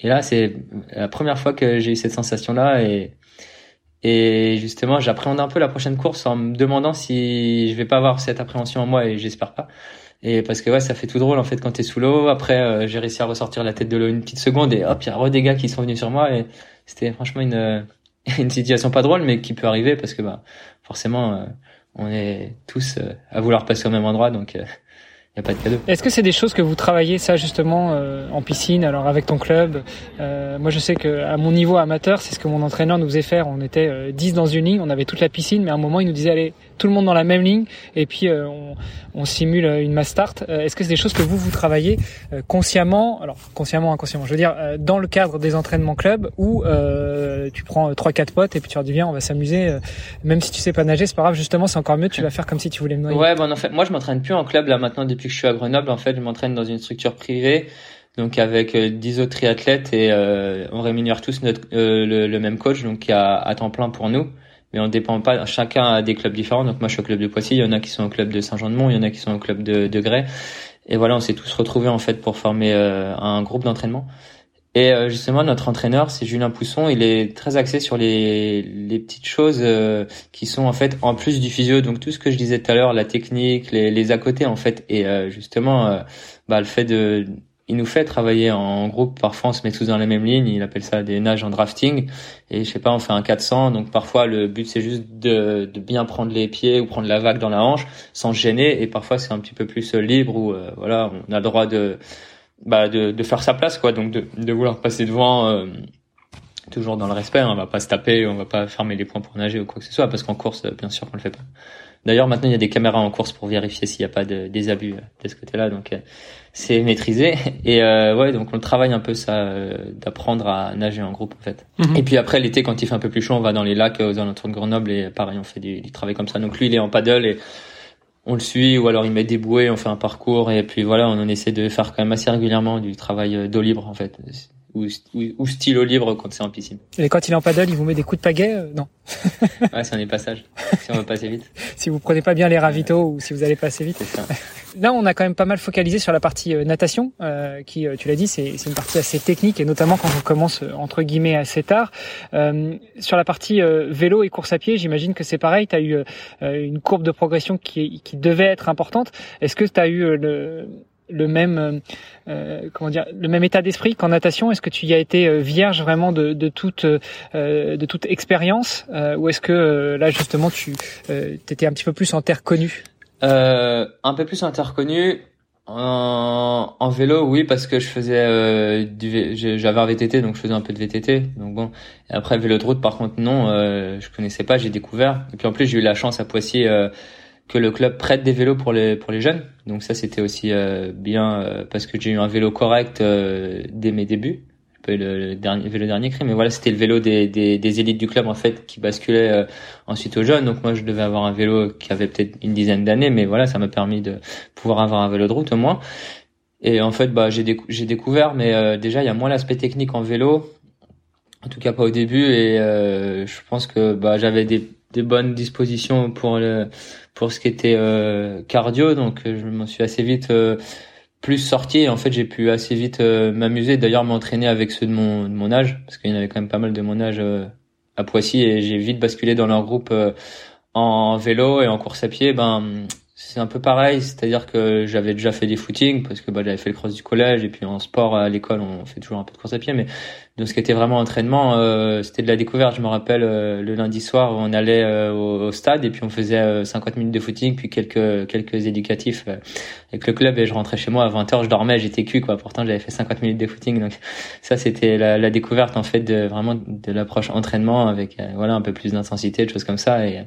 Et là c'est la première fois que j'ai eu cette sensation là et et justement, j'appréhende un peu la prochaine course en me demandant si je vais pas avoir cette appréhension en moi et j'espère pas. Et parce que ouais, ça fait tout drôle en fait quand t'es sous l'eau. Après, euh, j'ai réussi à ressortir la tête de l'eau une petite seconde et hop, il y a des gars qui sont venus sur moi et c'était franchement une euh, une situation pas drôle, mais qui peut arriver parce que bah forcément, euh, on est tous à vouloir passer au même endroit, donc a pas de cadeau. Est-ce que c'est des choses que vous travaillez ça justement en piscine, alors avec ton club? Euh, Moi je sais que à mon niveau amateur, c'est ce que mon entraîneur nous faisait faire. On était euh, 10 dans une ligne, on avait toute la piscine, mais à un moment il nous disait allez tout le monde dans la même ligne et puis euh, on, on, simule une mass start. Euh, est-ce que c'est des choses que vous vous travaillez euh, consciemment, alors consciemment inconsciemment, je veux dire dans le cadre des entraînements club où tu prends trois quatre potes et puis tu leur dis viens on va s'amuser, même si tu sais pas nager c'est pas grave justement c'est encore mieux tu vas faire comme si tu voulais me noyer. Ouais bon en fait moi je m'entraîne plus en club là maintenant depuis que je suis à Grenoble en fait je m'entraîne dans une structure privée donc avec dix autres triathlètes et on rémunère tous notre le, le, même coach donc a à temps plein pour nous mais on dépend pas. Chacun a des clubs différents. Donc moi, je suis au club de Poissy. Il y en a qui sont au club de Saint-Jean-de-Mont. Il y en a qui sont au club de, de Grès. Et voilà, on s'est tous retrouvés en fait pour former euh, un groupe d'entraînement. Et euh, justement, notre entraîneur, c'est Julien Pousson. Il est très axé sur les, les petites choses euh, qui sont en fait en plus du physio. Donc tout ce que je disais tout à l'heure, la technique, les, les à côté en fait. Et justement, bah, le fait de il nous fait travailler en groupe. Parfois, on se met tous dans la même ligne. Il appelle ça des nages en drafting. Et je sais pas, on fait un 400. Donc parfois, le but c'est juste de, de, bien prendre les pieds ou prendre la vague dans la hanche sans gêner. Et parfois, c'est un petit peu plus libre où euh, voilà, on a le droit de, bah, de, de faire sa place, quoi. Donc de, de vouloir passer devant. Euh, toujours dans le respect, hein. on va pas se taper, on va pas fermer les points pour nager ou quoi que ce soit, parce qu'en course, bien sûr qu'on le fait pas. D'ailleurs, maintenant, il y a des caméras en course pour vérifier s'il n'y a pas de, des abus euh, de ce côté-là, donc euh, c'est maîtrisé. Et euh, ouais, donc on travaille un peu ça, euh, d'apprendre à nager en groupe en fait. Mhm. Et puis après l'été, quand il fait un peu plus chaud, on va dans les lacs aux alentours de Grenoble et pareil, on fait du, du travail comme ça. Donc lui, il est en paddle et on le suit, ou alors il met des bouées, on fait un parcours et puis voilà, on en essaie de faire quand même assez régulièrement du travail d'eau libre en fait ou, ou, stylo libre quand c'est en piscine. Et quand il est en paddle, il vous met des coups de pagaie euh, Non? ouais, c'est un passage. Si on veut passer vite. si vous prenez pas bien les ravitaux ou si vous allez passer vite. Ça. Là, on a quand même pas mal focalisé sur la partie euh, natation, euh, qui, euh, tu l'as dit, c'est une partie assez technique et notamment quand on commence entre guillemets assez tard. sur la partie vélo et course à pied, j'imagine que c'est pareil. Tu as eu une courbe de progression qui, qui devait être importante. Est-ce que tu as eu le le même euh, comment dire le même état d'esprit qu'en natation? Est-ce que tu y as été vierge vraiment de, de toute euh, de toute expérience ou est-ce que là justement tu étais un petit peu plus en terre connue? euh, un peu plus interconnu en, en, vélo, oui, parce que je faisais euh, du, j'avais un VTT, donc je faisais un peu de VTT. Donc bon, après vélo de route, par contre, non, euh, je connaissais pas, j'ai découvert. Et puis en plus, j'ai eu la chance à Poissy euh, que le club prête des vélos pour les pour les jeunes. Donc ça, c'était aussi euh, bien parce que j'ai eu un vélo correct dès mes débuts le, dernier vélo dernier cri mais voilà c'était le vélo des, des, élites du club en fait qui basculait euh, ensuite aux jeunes. Donc moi je devais avoir un vélo qui avait peut-être une dizaine d'années mais voilà ça m'a permis de pouvoir avoir un vélo de route au moins. Et en fait bah j'ai j'ai découvert mais euh, déjà il y a moins l'aspect technique en vélo. En tout cas pas au début. Et euh, je pense que bah j'avais des, des bonnes dispositions pour le pour ce qui était cardio. Donc je m'en suis assez vite plus sorti. Et en fait j'ai pu assez vite euh, m'amuser. D'ailleurs m'entraîner avec ceux de mon, de mon âge parce qu'il y en avait quand même pas mal de mon âge euh, à Poissy. Et j'ai vite basculé dans leur groupe euh, en vélo et en course à pied. Ben c'est un peu pareil, c'est-à-dire que j'avais déjà fait des footings parce que bah, j'avais fait le cross du collège et puis en sport à l'école on fait toujours un peu de course à pied, mais de ce qui était vraiment entraînement, euh, c'était de la découverte. Je me rappelle euh, le lundi soir on allait euh, au, stade et puis on faisait 50 minutes de footing puis quelques quelques éducatifs avec le club et je rentrais chez moi à 20h, je dormais, j'étais cul quoi. Pourtant j'avais fait 50 minutes de footing donc ça c'était la, la, découverte en fait de vraiment de l'approche entraînement avec voilà un peu plus d'intensité, de choses comme ça et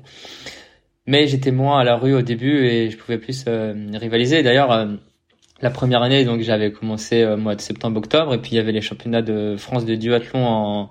mais j'étais moins à la rue au début et je pouvais plus euh, rivaliser. D'ailleurs, euh, la première année, donc j'avais commencé au mois de septembre-octobre et puis il y avait les championnats de France de duathlon en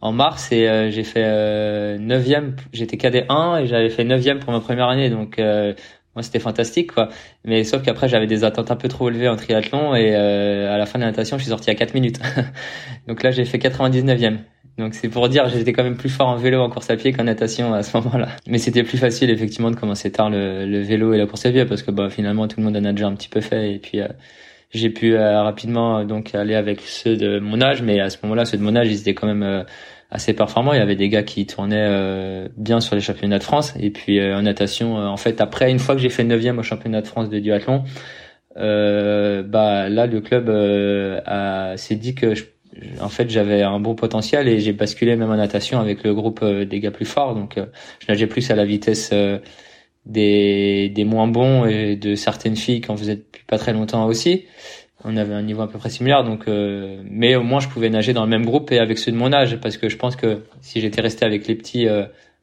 en mars et euh, j'ai fait neuvième. J'étais cadet 1 et j'avais fait neuvième pour ma première année, donc moi c'était fantastique quoi. Mais sauf qu'après j'avais des attentes un peu trop élevées en triathlon et à la fin de la natation je suis sorti à 4 minutes. donc là j'ai fait 99e. Donc c'est pour dire, j'étais quand même plus fort en vélo, en course à pied qu'en natation à ce moment-là. Mais c'était plus facile effectivement de commencer tard le, le, vélo et la course à pied parce que bah finalement tout le monde en a déjà un petit peu fait et puis euh, j'ai pu euh, rapidement euh, donc aller avec ceux de mon âge, mais à ce moment-là ceux de mon âge ils étaient quand même assez performants. Il y avait des gars qui tournaient bien sur les championnats de France et puis en natation en fait après une fois que j'ai fait 9 au championnat de France de duathlon, bah là le club s'est dit que je en fait, j'avais un bon potentiel et j'ai basculé même en natation avec le groupe euh, des gars plus forts. Donc, euh, je nageais plus à la vitesse euh, des, des moins bons et de certaines filles en faisaient depuis pas très longtemps aussi. On avait un niveau à peu près similaire, donc mais au moins je pouvais nager dans le même groupe et avec ceux de mon âge, parce que je pense que si j'étais resté avec les petits,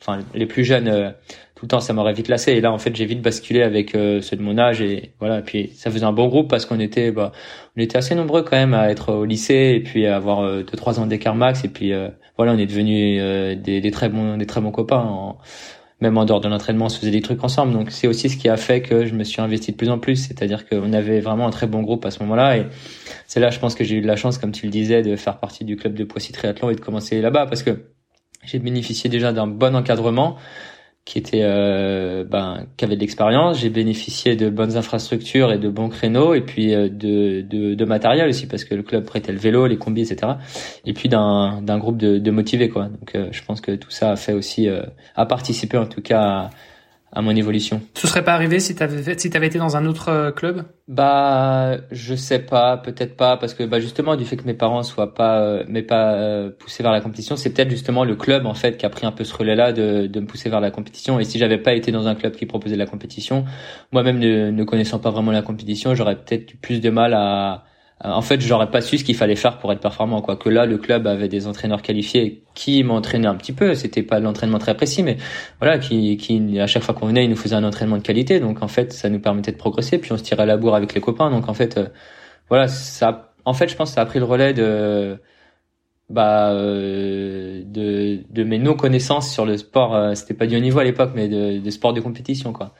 enfin les plus jeunes tout le temps, ça m'aurait vite lassé. Et là, en fait, j'ai vite basculé avec ceux de mon âge et voilà. Et puis ça faisait un bon groupe parce qu'on était, bah, on était assez nombreux quand même à être au lycée et puis à avoir euh, deux trois ans d'écart max. Et puis euh, voilà on est devenus euh, des, des, très bons des très bons copains même en dehors de l'entraînement on se faisait des trucs ensemble. Donc c'est aussi ce qui a fait que je me suis investi de plus en plus. C'est-à-dire qu'on avait vraiment un très bon groupe à ce moment-là. Et c'est là je pense que j'ai eu de la chance comme tu le disais de faire partie du club de Poissy Triathlon et de commencer là-bas parce que j'ai bénéficié déjà d'un bon encadrement qui était euh, ben qui avait de l'expérience. J'ai bénéficié de bonnes infrastructures et de bons créneaux et puis euh, de, de, de matériel aussi parce que le club prêtait le vélo les combis etc et puis d'un d'un groupe de, de motivés quoi. Donc euh, je pense que tout ça a fait aussi euh, a participé en tout cas à mon évolution. Ce serait pas arrivé si t'avais si t'avais été dans un autre euh, club? Bah, je sais pas, peut-être pas, parce que bah justement du fait que mes parents soient pas, euh, mais pas euh, poussés vers la compétition, c'est peut-être justement le club en fait qui a pris un peu ce relais-là de, de me pousser vers la compétition. Et si j'avais pas été dans un club qui proposait la compétition, moi-même ne, ne connaissant pas vraiment la compétition, j'aurais peut-être plus de mal à en fait, j'aurais pas su ce qu'il fallait faire pour être performant. Quoi. Que là, le club avait des entraîneurs qualifiés qui m'entraînaient un petit peu. C'était pas l'entraînement très précis, mais voilà, qui, qui à chaque fois qu'on venait, ils nous faisaient un entraînement de qualité. Donc en fait, ça nous permettait de progresser. Puis on se tirait à la bourre avec les copains. Donc en fait, euh, voilà, ça. En fait, je pense que ça a pris le relais de bah euh, de, de mes non connaissances sur le sport. C'était pas du haut niveau à l'époque, mais de, de sport de compétition, quoi.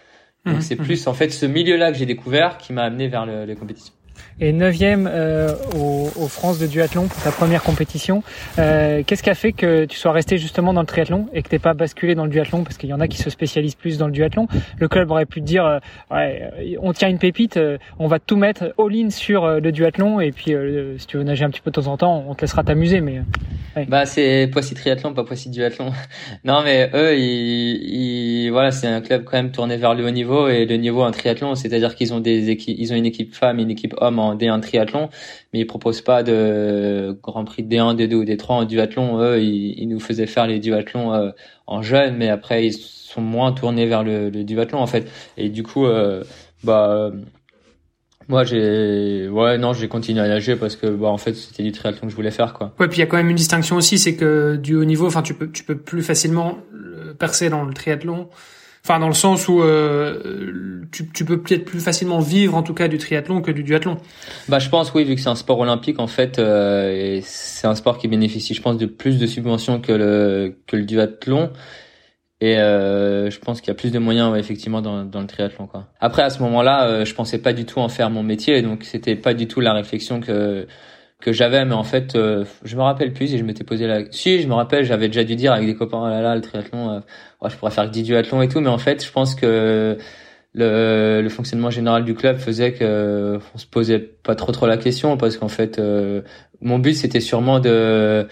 Donc mmh, c'est mmh. plus en fait ce milieu-là que j'ai découvert qui m'a amené vers le, les compétitions. Et neuvième euh, au, au, France de duathlon pour ta première compétition. Euh, Qu'est-ce qui a fait que tu sois resté justement dans le triathlon et que t'es pas basculé dans le duathlon? Parce qu'il y en a qui se spécialisent plus dans le duathlon. Le club aurait pu te dire, euh, ouais, euh, on tient une pépite, euh, on va tout mettre all-in sur le duathlon et puis si tu veux nager un petit peu de temps en temps, on te laissera t'amuser. Mais ouais. bah c'est Poissy triathlon, pas Poissy duathlon. non mais eux, ils, ils voilà, c'est un club quand même tourné vers le haut niveau et le niveau en triathlon, c'est-à-dire qu'ils ont des équipes, ils ont une équipe femme une équipe homme en D1 triathlon, mais ils proposent pas de Grand Prix de D1, D2 ou D3 en duathlon. Eux, ils, nous faisaient faire les duathlons euh, en jeune, mais après ils sont moins tournés vers le, duathlon en fait. Et du coup, euh, bah moi j'ai ouais non j'ai continué à nager parce que bah en fait c'était du triathlon que je voulais faire quoi. Ouais puis il y a quand même une distinction aussi c'est que du haut niveau enfin tu peux tu peux plus facilement percer dans le triathlon Enfin, dans le sens où euh, tu, peux peut-être plus facilement vivre, en tout cas, du triathlon que du duathlon. Bah, je pense, oui, vu que c'est un sport olympique, en fait, euh, c'est un sport qui bénéficie, je pense, de plus de subventions que le que le duathlon. Et euh, je pense qu'il y a plus de moyens, effectivement, dans, dans le triathlon. Quoi. Après, à ce moment-là, euh, je pensais pas du tout en faire mon métier, donc c'était pas du tout la réflexion que que j'avais, mais en fait, euh, je me rappelle plus et je m'étais posé la. Si, je me rappelle, j'avais déjà dû dire avec des copains, oh là là, le triathlon, euh, ouais, je pourrais faire du duathlon et tout, mais en fait, je pense que le, le fonctionnement général du club faisait que on se posait pas trop trop la question parce qu'en fait, euh, mon but c'était sûrement de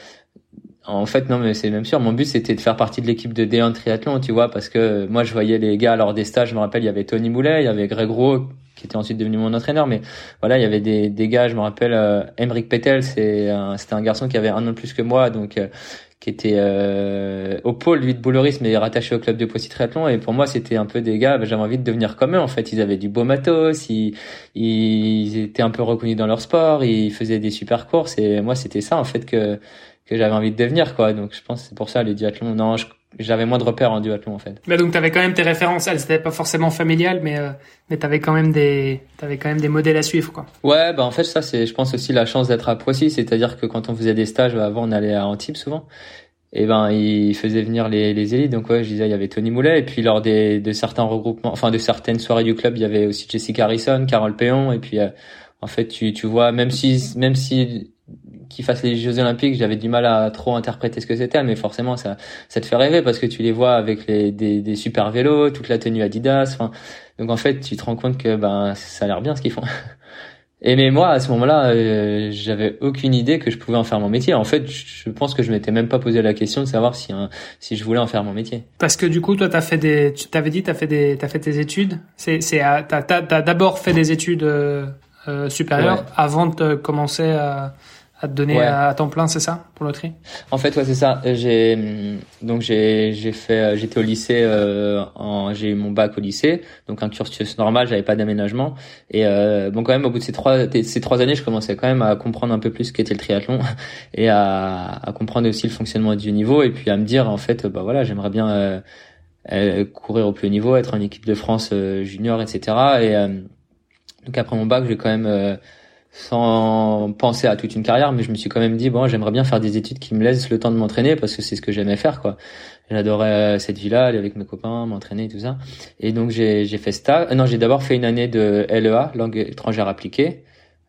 en fait, non, mais c'est même sûr. Mon but, c'était de faire partie de l'équipe de D1 triathlon, tu vois, parce que moi, je voyais les gars lors des stages. Je me rappelle, il y avait Tony Moulet, il y avait Greg Rowe, qui était ensuite devenu mon entraîneur. Mais voilà, il y avait des, des gars. Je me rappelle, euh, Emric Petel, c'était un garçon qui avait un an de plus que moi, donc euh, qui était euh, au pôle lui de boulerisme mais rattaché au club de Poissy Triathlon. Et pour moi, c'était un peu des gars. J'avais envie de devenir comme eux. En fait, ils avaient du beau matos, ils, ils étaient un peu reconnus dans leur sport, ils faisaient des super courses. Et moi, c'était ça en fait que que j'avais envie de devenir quoi donc je pense c'est pour ça les duathlons non j'avais moins de repères en duathlon en fait. Mais donc t'avais quand même tes références. Elles étaient pas forcément familiales mais euh, mais t'avais quand même des t'avais quand même des modèles à suivre quoi. Ouais bah en fait ça c'est je pense aussi la chance d'être à Poissy. C'est-à-dire que quand on faisait des stages avant on allait à Antibes souvent. Et ben ils faisaient venir les, les élites. Donc ouais je disais il y avait Tony Moulet. Et puis lors des de certains regroupements enfin de certaines soirées du club il y avait aussi Jessica Harrison Carole Péon et puis euh, en fait tu tu vois même si même si qu'ils fassent les Jeux Olympiques, j'avais du mal à trop interpréter ce que c'était, mais forcément ça, ça te fait rêver parce que tu les vois avec les, des, des super vélos, toute la tenue Adidas. Enfin, donc en fait, tu te rends compte que ben ça a l'air bien ce qu'ils font. Et mais moi à ce moment-là, euh, j'avais aucune idée que je pouvais en faire mon métier. En fait, je pense que je m'étais même pas posé la question de savoir si hein, si je voulais en faire mon métier. Parce que du coup, toi, t'as fait des, tu t'avais dit, t'as fait des, t'as fait tes études. C'est, c'est, t'as, t'as, d'abord fait des études euh, euh supérieures ouais. avant de commencer à à te donner ouais. à temps plein, c'est ça, pour le tri? En fait, ouais, c'est ça. J'ai donc j'ai j'ai fait, euh, j'étais au lycée, euh, en, j'ai eu mon bac au lycée, donc un cursus normal, j'avais pas d'aménagement. Et euh, bon, quand même, au bout de ces trois ces trois années, je commençais quand même à comprendre un peu plus ce qu'était le triathlon et à, à comprendre aussi le fonctionnement du niveau et puis à me dire en fait, bah voilà, j'aimerais bien euh, euh, courir au plus haut niveau, être en équipe de France euh, junior, etc. Et donc après mon bac, j'ai quand même sans penser à toute une carrière, mais je me suis quand même dit bon, j'aimerais bien faire des études qui me laissent le temps de m'entraîner parce que c'est ce que j'aimais faire quoi. J'adorais cette vie-là, aller avec mes copains, m'entraîner tout ça. Et donc j'ai j'ai fait ça. Euh, non, j'ai d'abord fait une année de LEA, langue étrangère appliquée.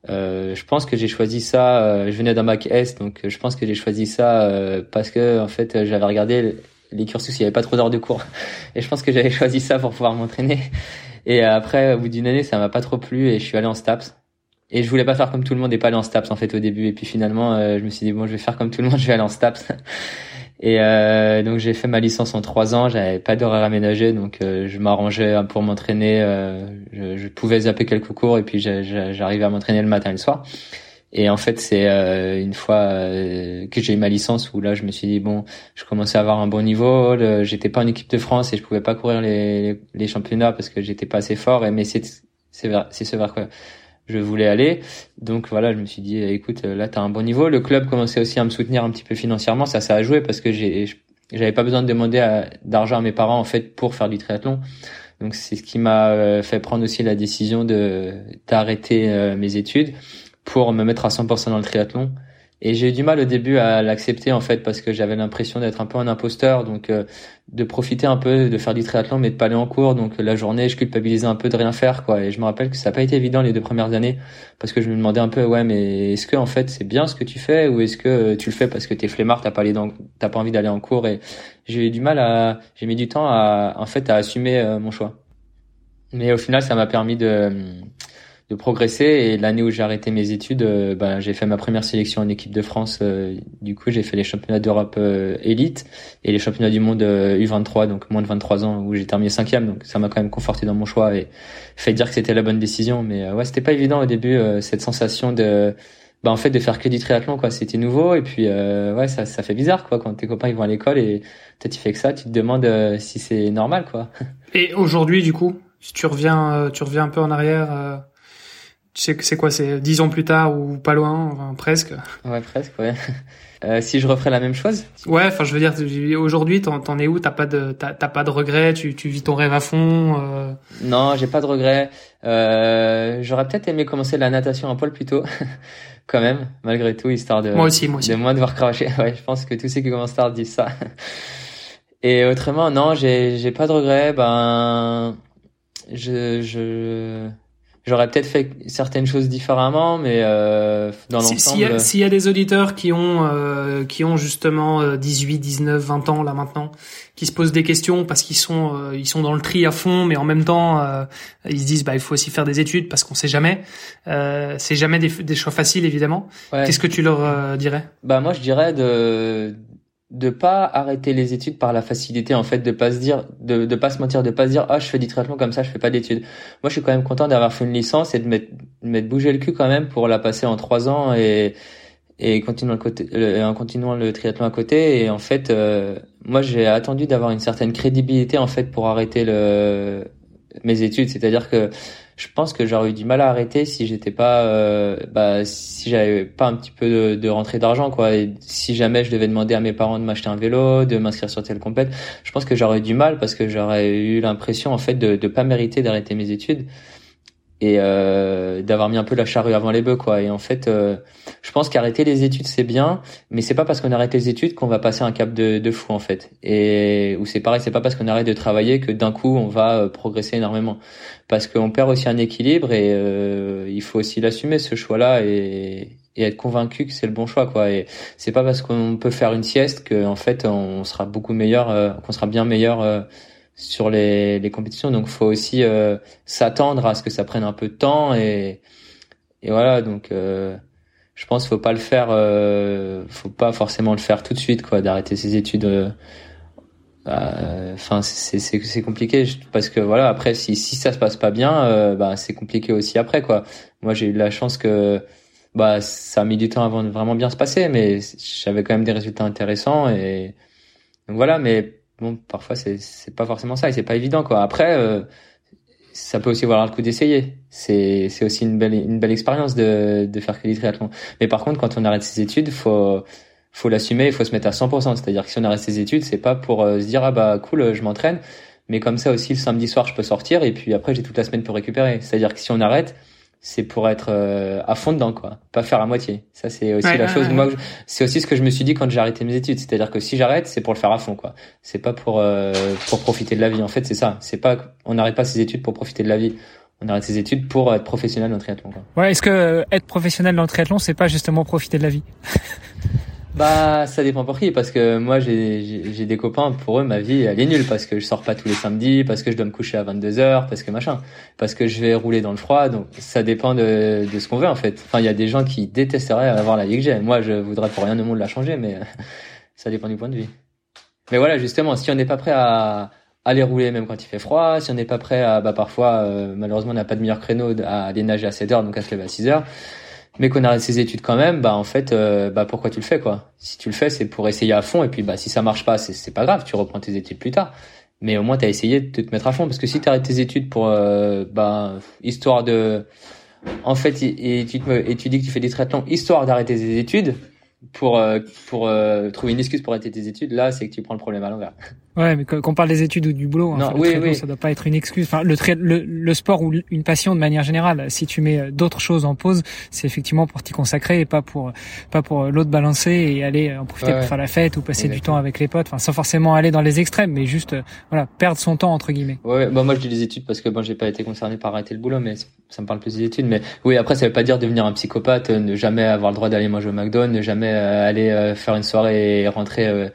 Euh, je pense que j'ai choisi ça. Euh, je venais d'un bac S, donc je pense que j'ai choisi ça euh, parce que en fait j'avais regardé les cursus, il y avait pas trop d'heures de cours, et je pense que j'avais choisi ça pour pouvoir m'entraîner. Et après, au bout d'une année, ça m'a pas trop plu et je suis allé en STAPS. Et je voulais pas faire comme tout le monde et pas aller en STAPS en fait au début. Et puis finalement, euh, je me suis dit bon, je vais faire comme tout le monde, je vais aller en STAPS. Et euh, donc j'ai fait ma licence en trois ans. J'avais pas d'horaire aménagé, donc euh, je m'arrangeais pour m'entraîner. Euh, je, je, pouvais zapper quelques cours et puis j'arrivais à m'entraîner le matin et le soir. Et en fait, c'est euh, une fois euh, que j'ai eu ma licence où là, je me suis dit bon, je commençais à avoir un bon niveau. J'étais pas en équipe de France et je pouvais pas courir les, les championnats parce que j'étais pas assez fort. Et mais c'est c'est c'est ce vers quoi je voulais aller. Donc voilà, je me suis dit, écoute, là, tu as un bon niveau. Le club commençait aussi à me soutenir un petit peu financièrement. Ça, ça a joué parce que j'avais pas besoin de demander d'argent à mes parents en fait pour faire du triathlon. Donc c'est ce qui m'a euh, fait prendre aussi la décision de d'arrêter euh, mes études pour me mettre à 100% dans le triathlon. Et j'ai eu du mal au début à l'accepter en fait parce que j'avais l'impression d'être un peu un imposteur, donc euh, de profiter un peu de faire du triathlon mais de pas aller en cours. Donc la journée, je culpabilisais un peu de rien faire quoi. Et je me rappelle que ça n'a pas été évident les deux premières années parce que je me demandais un peu ouais mais est-ce que en fait c'est bien ce que tu fais ou est-ce que euh, tu le fais parce que t'es flemmard, t'as pas envie d'aller en cours? Et j'ai eu du mal à, j'ai mis du temps à en fait à assumer euh, mon choix. Mais au final, ça m'a permis de de progresser. Et l'année où j'ai arrêté mes études, euh, ben, j'ai fait ma première sélection en équipe de France. Euh, du coup, j'ai fait les championnats d'Europe euh, élite et les championnats du monde U23, donc moins de 23 ans, où j'ai terminé cinquième. Donc ça m'a quand même conforté dans mon choix et fait dire que c'était la bonne décision. Mais ouais, c'était pas évident au début cette sensation de bah en fait de faire que du triathlon quoi c'était nouveau et puis ouais ça ça fait bizarre quoi quand tes copains ils vont à l'école et toi tu fais que ça tu te demandes si c'est normal quoi et aujourd'hui du coup si tu reviens tu reviens un peu en arrière c'est quoi, c'est dix ans plus tard ou pas loin, enfin, presque. Ouais, presque, ouais. Euh, si je referais la même chose? Ouais, enfin, je veux dire, aujourd'hui, t'en, t'en es où? T'as pas de, t'as, pas de regrets? Tu, tu vis ton rêve à fond euh... Non, j'ai pas de regrets. Euh, j'aurais peut-être aimé commencer la natation un poil plus tôt, quand même, malgré tout, histoire de. Moi aussi, moi aussi. De moins devoir cracher. Ouais, je pense que tous ceux qui commencent tard disent ça. Et autrement, non, j'ai, j'ai pas de regrets. Ben, je, je J'aurais peut-être fait certaines choses différemment, mais euh, dans l'ensemble. S'il y, a des auditeurs qui ont euh, qui ont justement 18, 19, 20 ans là maintenant, qui se posent des questions parce qu'ils sont euh, ils sont dans le tri à fond, mais en même temps euh, ils se disent bah il faut aussi faire des études parce qu'on sait jamais. Euh, c'est jamais des, des choix faciles évidemment. Qu'est-ce que tu leur dirais? Bah moi je dirais de de pas arrêter les études par la facilité en fait de pas se dire de de pas se mentir de pas se dire ah je fais du traitement comme ça je fais pas d'études. Moi je suis quand même content d'avoir fait une licence et de mettre de bouger le cul quand même pour la passer en trois ans et et continuer le côté en continuant le triathlon à côté. Et en fait euh, moi j'ai attendu d'avoir une certaine crédibilité en fait pour arrêter le mes études. C'est à dire que je pense que j'aurais eu du mal à arrêter si j'étais pas, euh, bah, si j'avais pas un petit peu de, de rentrée d'argent, quoi. Et si jamais je devais demander à mes parents de m'acheter un vélo, de m'inscrire sur telle compète, je pense que j'aurais eu du mal parce que j'aurais eu l'impression, en fait, de, de pas mériter d'arrêter mes études et euh, d'avoir mis un peu la charrue avant les bœufs quoi. Et en fait euh, je pense qu'arrêter les études c'est bien mais c'est pas parce qu'on arrête les études qu'on va passer un cap de, de fou en fait. Et ou c'est pareil c'est pas parce qu'on arrête de travailler que d'un coup on va euh, progresser énormément. Parce qu'on perd aussi un équilibre et euh, il faut aussi l'assumer ce choix là et, et être convaincu que c'est le bon choix quoi. Et c'est pas parce qu'on peut faire une sieste que en fait on sera beaucoup meilleur euh, qu'on sera bien meilleur sur les, les compétitions. Donc, faut aussi euh, s'attendre à ce que ça prenne un peu de temps et, et voilà. Donc, euh, je pense faut pas le faire, euh, faut pas forcément le faire tout de suite, quoi, d'arrêter ses études. Euh, enfin, c'est c'est compliqué parce que voilà. Après, si si ça se passe pas bien, bah c'est compliqué aussi après, quoi. Moi, j'ai eu la chance que bah ça a mis du temps avant de vraiment bien se passer, mais j'avais quand même des résultats intéressants et donc voilà. Mais bon, parfois c'est pas forcément ça et c'est pas évident quoi. Après, euh, ça peut aussi valoir le coup d'essayer. C'est c'est aussi une belle une belle expérience de de faire que du triathlon. Mais par contre, quand on arrête ses études, faut faut l'assumer, il faut se mettre à 100%. C'est-à-dire que si on arrête ses études, c'est pas pour euh, se dire ah bah cool, je m'entraîne, mais comme ça aussi le samedi soir je peux sortir et puis après j'ai toute la semaine pour récupérer. C'est-à-dire que si on arrête, c'est pour être euh, à fond dedans quoi. Pas faire à moitié. Ça c'est aussi la chose. moi c'est aussi ce que je me suis dit quand j'ai arrêté mes études. C'est-à-dire que si j'arrête c'est pour le faire à fond quoi. C'est pas pour euh, pour profiter de la vie. En fait c'est ça. C'est pas on n'arrête pas ses études pour profiter de la vie. On arrête ses études pour être professionnel dans le triathlon quoi. ouais est-ce que euh, être professionnel dans le triathlon c'est pas justement profiter de la vie? Bah, ça dépend pour qui, parce que moi, j'ai, des copains, pour eux, ma vie, elle est nulle, parce que je sors pas tous les samedis, parce que je dois me coucher à 22 heures, parce que machin, parce que je vais rouler dans le froid, donc ça dépend de, de ce qu'on veut, en fait. Enfin, il y a des gens qui détesteraient avoir la vie que j'ai. Moi, je voudrais pour rien au monde la changer, mais ça dépend du point de vue. Mais voilà, justement, si on n'est pas prêt à, aller rouler même quand il fait froid, si on n'est pas prêt à, bah, parfois, euh, malheureusement, on n'a pas de meilleur créneau à aller nager à 7 heures, donc à se lever à 6 heures mais qu'on arrête ses études quand même, bah en fait, euh, bah pourquoi tu le fais quoi? Si tu le fais, c'est pour essayer à fond et puis bah si ça marche pas, c'est pas grave, tu reprends tes études plus tard. Mais au moins t'as essayé de te mettre à fond parce que si tu arrêtes tes études pour euh, bah histoire de, en fait, et tu et tu dis que tu fais des traitements histoire d'arrêter tes études pour euh, pour trouver une excuse pour arrêter tes études, là c'est que tu prends le problème à l'envers. Ouais, mais qu'on parle des études ou du boulot, hein, oui, oui. ça doit pas être une excuse. Enfin, le, le, le sport ou une passion de manière générale, si tu mets euh, d'autres choses en pause, c'est effectivement pour t'y consacrer et pas pour pas pour l'autre balancer et aller en profiter pour faire la fête ou passer du temps avec les potes. Enfin, sans forcément aller dans les extrêmes, mais juste euh, voilà perdre son temps entre guillemets. Ouais, bah moi je dis les études parce que bon j'ai pas été concerné par arrêter le boulot, mais ça me parle plus des études. Mais oui, après ça veut pas dire devenir un psychopathe, ne jamais avoir le droit d'aller manger au McDo, ne jamais aller faire une soirée et rentrer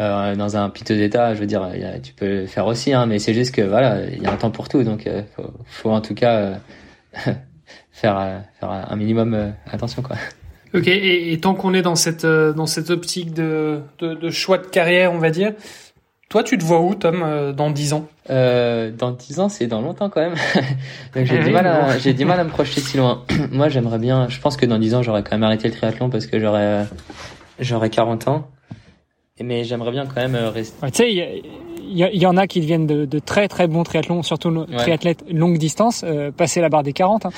euh, dans un piteux état, je veux dire, tu peux le faire aussi, hein, mais c'est juste que voilà, il y a un temps pour tout, donc euh, faut, faut, en tout cas euh, faire, faire un minimum attention, quoi. Ok, et, et tant qu'on est dans cette dans cette optique de, de, de, choix de carrière, on va dire, toi, tu te vois où, Tom, dans 10 ans? Euh, Dans 10 ans, c'est dans longtemps quand même. Donc j'ai du mal à j'ai du mal à me projeter si loin. Moi, j'aimerais bien. Je pense que dans 10 ans, j'aurais quand même arrêté le triathlon parce que j'aurais j'aurais 40 ans mais j'aimerais bien quand même euh, rester. tu sais, il y, en a qui deviennent de, de, très très bons triathlons, surtout ouais. triathlètes longue distance, euh, passer la barre des 40. Hein.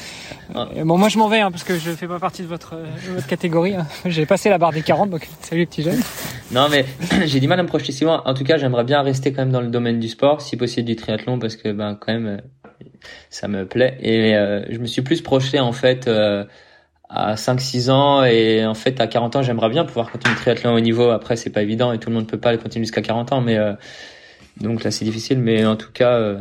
Bon, moi je m'en vais hein, parce que je fais pas partie de votre, de votre catégorie. Hein. J'ai passé la barre des 40, donc salut petit jeune. Non, mais j'ai du mal à me projeter si loin. En tout cas, j'aimerais bien rester quand même dans le domaine du sport, si possible du triathlon, parce que ben quand même euh, ça me plaît. Et euh, je me suis plus projeté en fait à 5-6 ans et en fait à 40 ans j'aimerais bien pouvoir continuer le triathlon au niveau. Après c'est pas évident et tout le monde peut pas le continuer jusqu'à 40 ans mais euh, donc là c'est difficile. Mais en tout cas euh,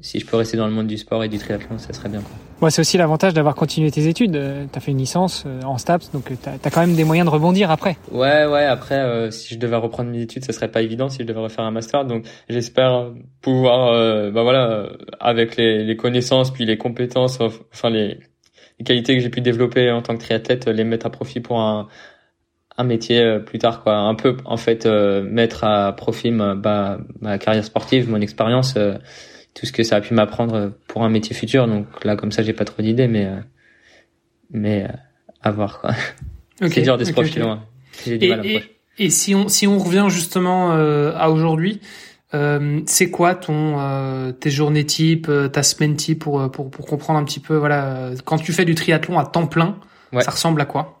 si je peux rester dans le monde du sport et du triathlon ça serait bien quoi. Ouais, c'est aussi l'avantage d'avoir continué tes études. Euh, tu as fait une licence en STAPS donc tu as, quand même des moyens de rebondir après. Ouais ouais après si je devais reprendre mes études ça serait pas évident. Si je devais refaire un master donc j'espère pouvoir bah voilà avec les, les connaissances puis les compétences enfin les les qualités que j'ai pu développer en tant que triathlète, les mettre à profit pour un, un métier euh, plus tard quoi. Un peu en fait euh, mettre à profit ma, bah, ma, carrière sportive mon expérience euh, tout ce que ça a pu m'apprendre pour un métier futur. Donc là comme ça j'ai pas trop d'idées mais mais à voir quoi. C'est dur de se projeter loin et, et, si on si on revient justement à aujourd'hui euh, c'est quoi ton euh, tes journées type, euh, ta semaine type pour, pour pour comprendre un petit peu voilà quand tu fais du triathlon à temps plein, ça ressemble à quoi?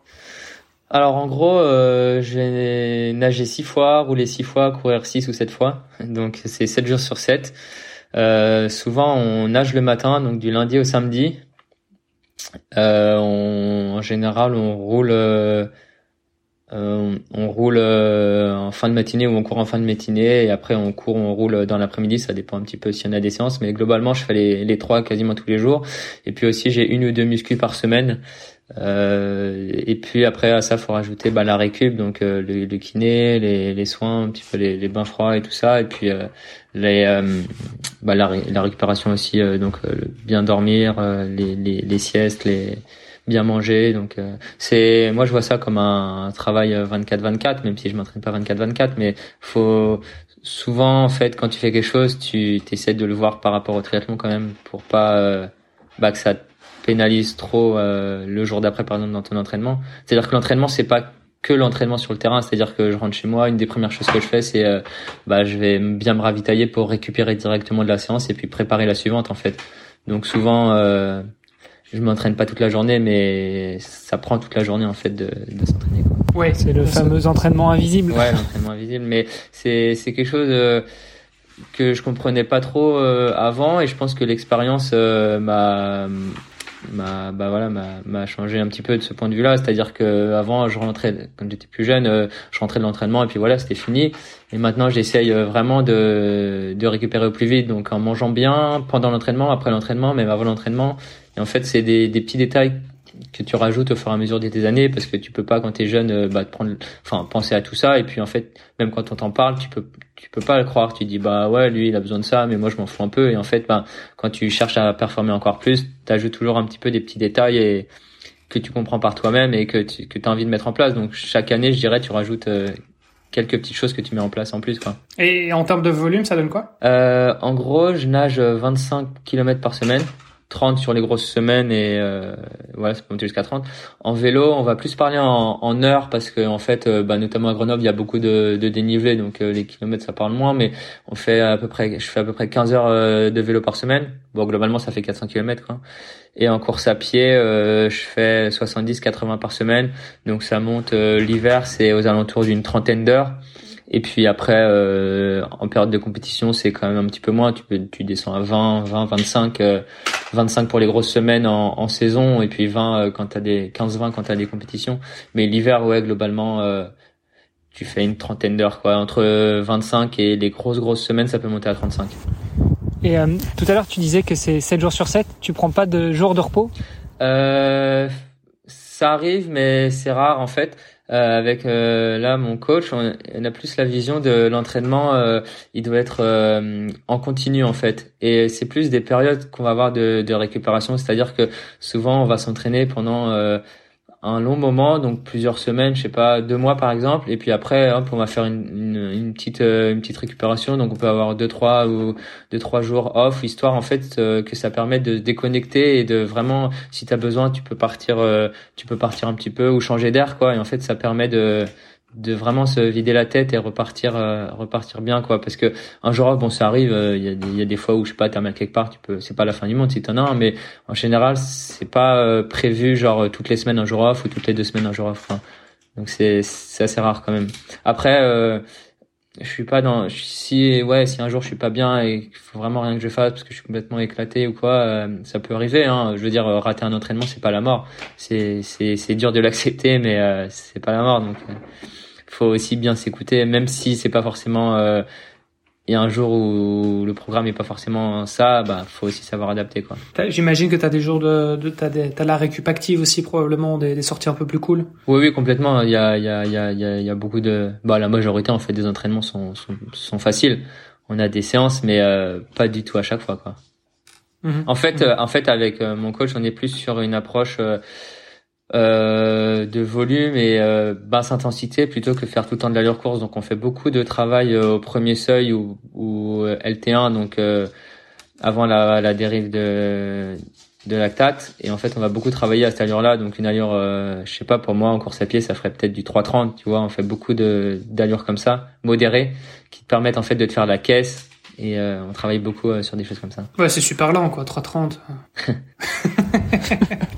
Alors en gros, euh, j'ai nagé six fois, roulé six fois, courir six ou sept fois, donc c'est sept jours sur sept. souvent on nage le matin, donc du lundi au samedi. On, en général, on roule euh, on roule euh, en fin de matinée ou on court en fin de matinée et après on court on roule dans l'après-midi. Ça dépend un petit peu si on a des séances mais globalement je fais les, les trois quasiment tous les jours. Et puis aussi j'ai une ou deux muscu par semaine. Euh, et puis après à ça faut rajouter bah, la récup donc le, le, kiné les, les soins un petit peu les, les, bains froids et tout ça. Et puis les bah, la, la, récupération aussi donc bien dormir les, les siestes les bien manger. Donc euh, c'est moi je vois ça comme un, travail 24/24, euh, même si je m'entraîne pas 24/24, mais faut souvent en fait quand tu fais quelque chose, tu essaies de le voir par rapport au triathlon quand même pour pas euh, bah, que ça pénalise trop le jour d'après par exemple dans ton entraînement. C'est-à-dire que l'entraînement c'est pas que l'entraînement sur le terrain, c'est-à-dire que je rentre chez moi, une des premières choses que je fais, c'est bah je vais bien me ravitailler pour récupérer directement de la séance et puis préparer la suivante en fait. Donc souvent, euh, je m'entraîne pas toute la journée, mais ça prend toute la journée en fait de, de s'entraîner. Ouais, c'est le fameux entraînement invisible. Ouais, l'entraînement invisible, mais c'est c'est quelque chose euh, que je comprenais pas trop euh, avant, et je pense que l'expérience euh, m'a m'a bah voilà m'a changé un petit peu de ce point de vue-là c'est-à-dire que avant je rentrais quand j'étais plus jeune je rentrais de l'entraînement et puis voilà c'était fini et maintenant j'essaye vraiment de de récupérer au plus vite donc en mangeant bien pendant l'entraînement après l'entraînement même avant l'entraînement et en fait, c'est des, des petits détails que tu rajoutes au fur et à mesure de tes années parce que tu peux pas quand tu es jeune euh, bah, te prendre enfin penser à tout ça. Et puis en fait même quand on t'en parle tu peux tu peux pas le croire. Tu dis bah ouais lui il a besoin de ça mais moi je m'en fous un peu. Et en fait bah, quand tu cherches à performer encore plus tu ajoutes toujours un petit peu des petits détails et que tu comprends par toi-même et que tu que as envie de mettre en place. Donc chaque année je dirais tu rajoutes euh, quelques petites choses que tu mets en place en plus quoi. Et en termes de volume ça donne quoi? Euh, En gros je nage 25 km par semaine 30 sur les grosses semaines et euh, voilà, ça peut monter jusqu'à 30. En vélo, on va plus parler en, heures parce que en fait, euh, bah, notamment à Grenoble, il y a beaucoup de, de dénivelé, donc euh, les kilomètres ça parle moins, mais on fait à peu près, je fais à peu près 15 heures de vélo par semaine. Bon, globalement, ça fait 400 km. Et en course à pied, je fais 70-80 par semaine, donc ça monte l'hiver, c'est aux alentours d'une trentaine d'heures. Et puis après, euh, en période de compétition, c'est quand même un petit peu moins. Tu peux, tu descends à 20, 20, 25, 25 pour les grosses semaines en, en saison, et puis 20 euh, quand t'as des 15, 20 quand t'as des compétitions. Mais l'hiver, ouais, globalement, euh, tu fais une trentaine d'heures, quoi. Entre 25 et les grosses grosses semaines, ça peut monter à 35. Et euh, tout à l'heure, tu disais que c'est 7 jours sur 7. Tu prends pas de jours de repos? Euh, Ça arrive, mais c'est rare en fait. Euh, avec euh, là mon coach, on, a plus la vision de l'entraînement. Euh, il doit être euh, en continu en fait, et c'est plus des périodes qu'on va avoir de, de récupération. C'est-à-dire que souvent on va s'entraîner pendant un long moment, donc plusieurs semaines, je sais pas, deux mois par exemple, et puis après, hop, on va faire une, une, petite euh, une petite récupération, donc on peut avoir deux trois ou deux trois jours off, histoire en fait euh, que ça permette de déconnecter et de vraiment, si tu as besoin, tu peux partir, euh, tu peux partir un petit peu ou changer d'air quoi, et en fait ça permet de de vraiment se vider la tête et repartir euh, repartir bien quoi. Parce que un jour bon ça arrive euh, il y, a des, y a des fois où je sais pas t'as quelque part tu peux c'est pas la fin du monde si t'en as un mais en général c'est pas euh, prévu genre toutes les semaines un jour off ou toutes les deux semaines un jour off donc c'est c'est assez rare quand même. Après je suis pas dans si ouais si un jour je suis pas bien et qu'il faut vraiment rien que je fasse parce que je suis complètement éclaté ou quoi ça peut arriver hein je veux dire rater un entraînement c'est pas la mort c'est c'est c'est dur de l'accepter mais c'est pas la mort donc faut aussi bien s'écouter, même si c'est pas forcément. Euh, a un jour où le programme est pas forcément ça, bah faut aussi savoir adapter quoi. J'imagine que tu as des jours de, de t'as, des, t'as la récup active aussi probablement des, des, sorties un peu plus cool. Oui oui complètement. Il y a il y a il y a il y a, beaucoup de bah la majorité en fait des entraînements sont sont, sont faciles. On a des séances mais euh, pas du tout à chaque fois quoi. Mhm. En fait mhm. en fait avec euh, mon coach on est plus sur une approche euh, de volume et euh, basse intensité plutôt que faire tout le temps de l'allure course. Donc on fait beaucoup de travail euh, au premier seuil ou, ou LT1, donc avant la, la, dérive de, de lactate. Et en fait, on va beaucoup travailler à cette allure-là. Donc une allure, je sais pas, pour moi en course à pied, ça ferait peut-être du 3,30. Tu vois, on fait beaucoup de d'allures comme ça, modérées, qui te permettent en fait de te faire la caisse. Et on travaille beaucoup sur des choses comme ça. Ouais, c'est super lent, quoi, 3,30.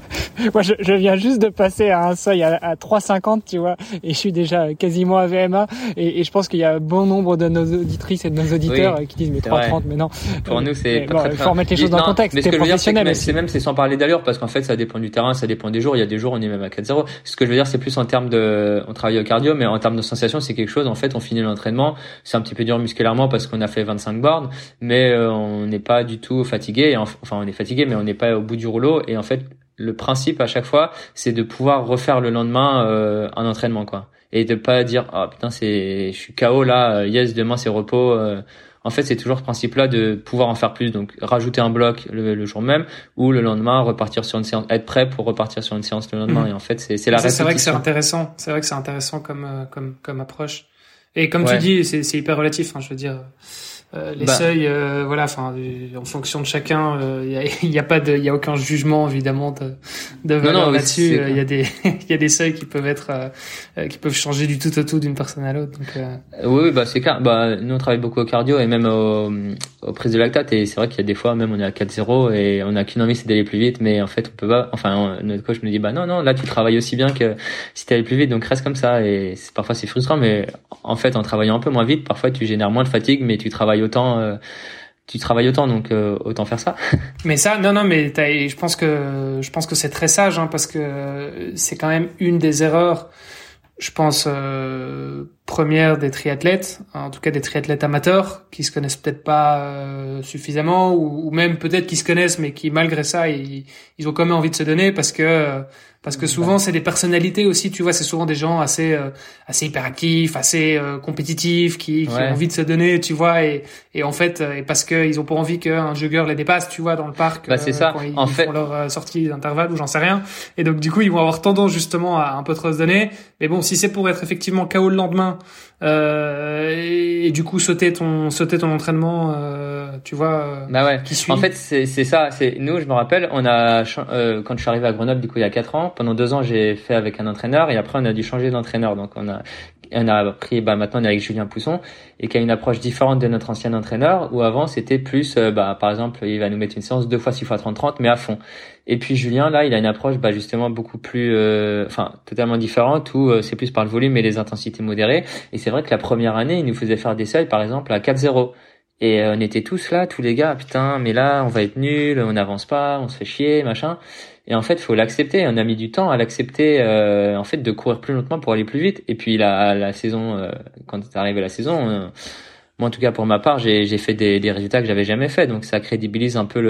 Moi, je, je, viens juste de passer à un seuil à, à 3,50, tu vois, et je suis déjà quasiment à VMA. Et, et je pense qu'il y a bon nombre de nos auditrices et de nos auditeurs qui disent mais 3,30, mais non. Pour nous, c'est bon, Il faut remettre les choses dans le contexte. Mais ce que je veux dire, c'est même, c'est sans parler d'allure, parce qu'en fait, ça dépend du terrain, ça dépend des jours. Il y a des jours, on est même à 4,0. Ce que je veux dire, c'est plus en termes de, on travaille au cardio, mais en termes de sensation, c'est quelque chose. En fait, on finit l'entraînement, c'est un petit peu dur musculairement parce qu'on a fait 25 bornes, mais euh, on n'est pas du tout fatigué. Enfin, on est fatigué, mais on n'est pas au bout du rouleau. Et en fait, le principe à chaque fois, c'est de pouvoir refaire le lendemain euh, un entraînement quoi, et de pas dire ah putain c'est je suis KO là, euh, yes demain c'est repos. Euh. En fait, c'est toujours ce principe-là de pouvoir en faire plus, donc rajouter un bloc le, jour même ou le lendemain repartir sur une séance, être prêt pour repartir sur une séance le lendemain. Mmh. Et en fait, c'est c'est la. C'est vrai que c'est intéressant. C'est vrai que c'est intéressant comme comme comme approche. Et comme tu dis, c'est c'est hyper relatif. Hein, je veux dire. Euh, les bah. seuils, euh, voilà, enfin, en fonction de chacun, il euh, y, a, y, a, pas de, il y a aucun jugement évidemment de, de valeur là-dessus. Il y a des, il y a des seuils qui peuvent être, qui peuvent changer du tout au tout d'une personne à l'autre. Donc, oui, bah c'est clair. Bah nous on travaille beaucoup au cardio et même au, au prise de lactate et c'est vrai qu'il y a des fois même on est à 4-0 et on a qu'une envie c'est d'aller plus vite, mais en fait on peut pas. Enfin notre coach me dit bah non non là tu travailles aussi bien que si t'allais plus vite donc reste comme ça et parfois c'est frustrant mais en fait en travaillant un peu moins vite parfois tu génères moins de fatigue mais tu travailles autant euh, tu travailles autant donc euh, autant faire ça. Mais ça non non mais je pense que je pense que c'est très sage hein, parce que c'est quand même une des erreurs je pense euh, première des triathlètes, en tout cas des triathlètes amateurs qui se connaissent peut-être pas suffisamment ou, même peut-être qui se connaissent mais qui malgré ça ils, ils, ont quand même envie de se donner parce que parce que souvent c'est des personnalités aussi tu vois c'est souvent des gens assez euh, assez hyperactifs assez euh, compétitifs qui, qui ont envie de se donner tu vois et, et en fait euh, et parce que ils ont pas envie qu'un jogger les dépasse tu vois dans le parc bah, c'est ça. quand ils, en font leur sortie d'intervalle ou j'en sais rien. Et donc du coup ils vont avoir tendance justement à un peu trop se donner. Mais bon si c'est pour être effectivement KO le lendemain euh, et, du coup sauter ton sauter ton entraînement euh, tu vois bah ouais qui suit. en fait c'est c'est ça c'est nous je me rappelle on a quand je suis arrivé à Grenoble du coup il y a quatre ans pendant deux ans, j'ai fait avec un entraîneur et après on a dû changer d'entraîneur. Donc on a on a pris, bah maintenant on est avec Julien Pousson et qui a une approche différente de notre ancien entraîneur où avant c'était plus, euh, bah par exemple il va nous mettre une séance deux fois 6 fois 30 30 mais à fond. Et puis Julien là il a une approche bah justement beaucoup plus, euh, enfin totalement différente où euh, c'est plus par le volume et les intensités modérées. Et c'est vrai que la première année il nous faisait faire des seuils par exemple à 4-0. Et on était tous là, tous les gars, putain, mais là, on va être nul, on n'avance pas, on se fait chier, machin. Et en fait, faut l'accepter. On a mis du temps à l'accepter, euh, en fait, de courir plus lentement pour aller plus vite. Et puis la, la saison, euh, quand est arrivé la saison, euh, moi en tout cas pour ma part, j'ai fait des, des, résultats que j'avais jamais fait. Donc ça crédibilise un peu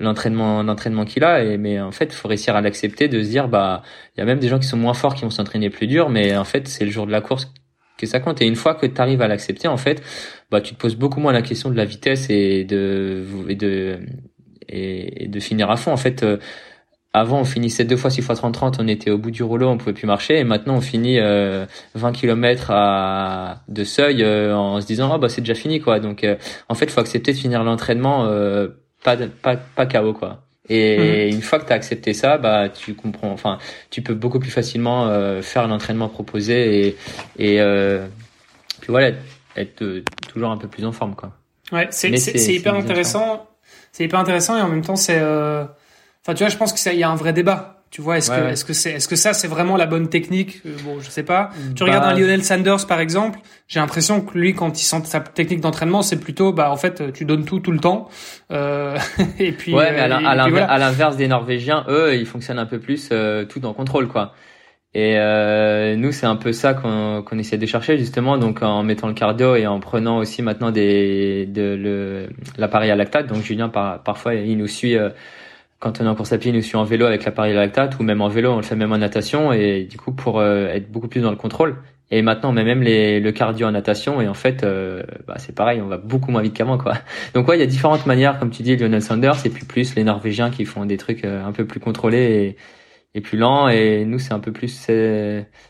l'entraînement, l'entraînement qu'il a. Mais en fait, faut réussir à l'accepter, de se dire bah, il y a même des gens qui sont moins forts qui vont s'entraîner plus dur, mais en fait, c'est le jour de la course que ça compte. Et une fois que tu arrives à l'accepter, en fait, bah, tu te poses beaucoup moins la question de la vitesse et de, et de, et, de finir à fond. En fait, euh, avant, on finissait deux fois 6 fois 30-30, on était au bout du rouleau, on pouvait plus marcher. Et maintenant, on finit euh, 20 km à, de seuil euh, en se disant, ah bah c'est déjà fini, quoi. Donc, euh, en fait, faut accepter de finir l'entraînement pas, pas, pas KO, quoi. Et mhm. une fois que tu as accepté ça, bah tu comprends. Enfin, tu peux beaucoup plus facilement faire l'entraînement proposé et et puis voilà, être toujours un peu plus en forme, quoi. Ouais, c'est c'est hyper intéressant c'est hyper intéressant et en même temps c'est euh... enfin tu vois je pense que il y a un vrai débat. Tu vois est-ce que est-ce que c'est est-ce que ça c'est vraiment la bonne technique? Euh, bon je sais pas. Tu regardes un bah, Lionel Sanders par exemple j'ai l'impression que lui quand il sent sa technique d'entraînement c'est plutôt bah en fait tu donnes tout tout le temps. Euh, et puis ouais mais à l'inverse des Norvégiens eux ils fonctionnent un peu plus euh, tout en contrôle quoi et euh, nous, c'est un peu ça qu'on qu'on essaie de chercher justement, donc en mettant le cardio et en prenant aussi maintenant des de l'appareil à lactate. Donc Julien, par, parfois, il nous suit euh, quand on est en course à pied, il nous suit en vélo avec l'appareil à lactate ou même en vélo, on le fait même en natation et du coup pour euh, être beaucoup plus dans le contrôle. Et maintenant, on met même les, le cardio en natation et en fait, euh, bah, c'est pareil, on va beaucoup moins vite qu'avant, quoi. Donc ouais, il y a différentes manières, comme tu dis, Lionel Sanders et puis plus les Norvégiens qui font des trucs un peu plus contrôlés et plus lent et nous c'est un peu plus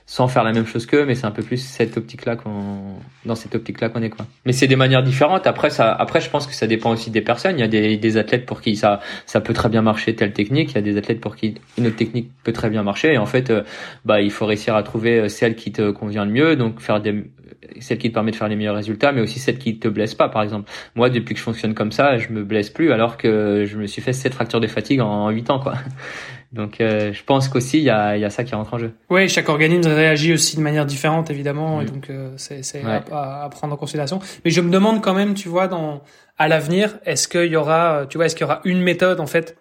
sans faire la même chose qu'eux mais c'est un peu plus cette optique là qu'on dans cette optique là qu'on est quoi. Mais c'est des manières différentes. Après ça après je pense que ça dépend aussi des personnes. Il y a des, des athlètes pour qui ça ça peut très bien marcher telle technique. Il y a des athlètes pour qui une autre technique peut très bien marcher. Et en fait euh, bah il faut réussir à trouver euh, celle qui te convient le mieux. Donc faire des celle qui te permet de faire les meilleurs résultats mais aussi celle qui te blesse pas par exemple. Moi depuis que je fonctionne comme ça je me blesse plus alors que je me suis fait cette fracture de fatigue en, huit ans quoi donc euh, je pense qu'aussi il y a, y a ça qui rentre en jeu. Oui, chaque organisme réagit aussi de manière différente évidemment, et mm. donc euh, c'est à, à, prendre en considération. Mais je me demande quand même, tu vois, dans à l'avenir, est-ce qu'il y aura, tu vois, est-ce qu'il y aura une méthode en fait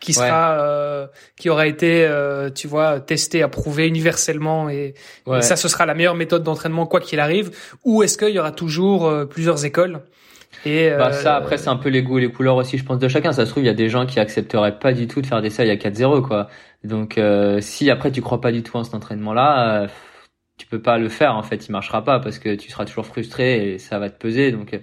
qui sera, euh, qui aura été, euh, tu vois, testée, approuvée universellement, et, et ça, ce sera la meilleure méthode d'entraînement quoi qu'il arrive, ou est-ce qu'il y aura toujours plusieurs écoles et bah ça euh, après c'est un peu les goûts et les couleurs aussi je pense de chacun. Ça se trouve il y a des gens qui accepteraient pas du tout de faire des salles à 4-0 quoi. Donc euh, si après tu crois pas du tout en cet entraînement là, euh, tu peux pas le faire en fait, il marchera pas parce que tu seras toujours frustré et ça va te peser. Donc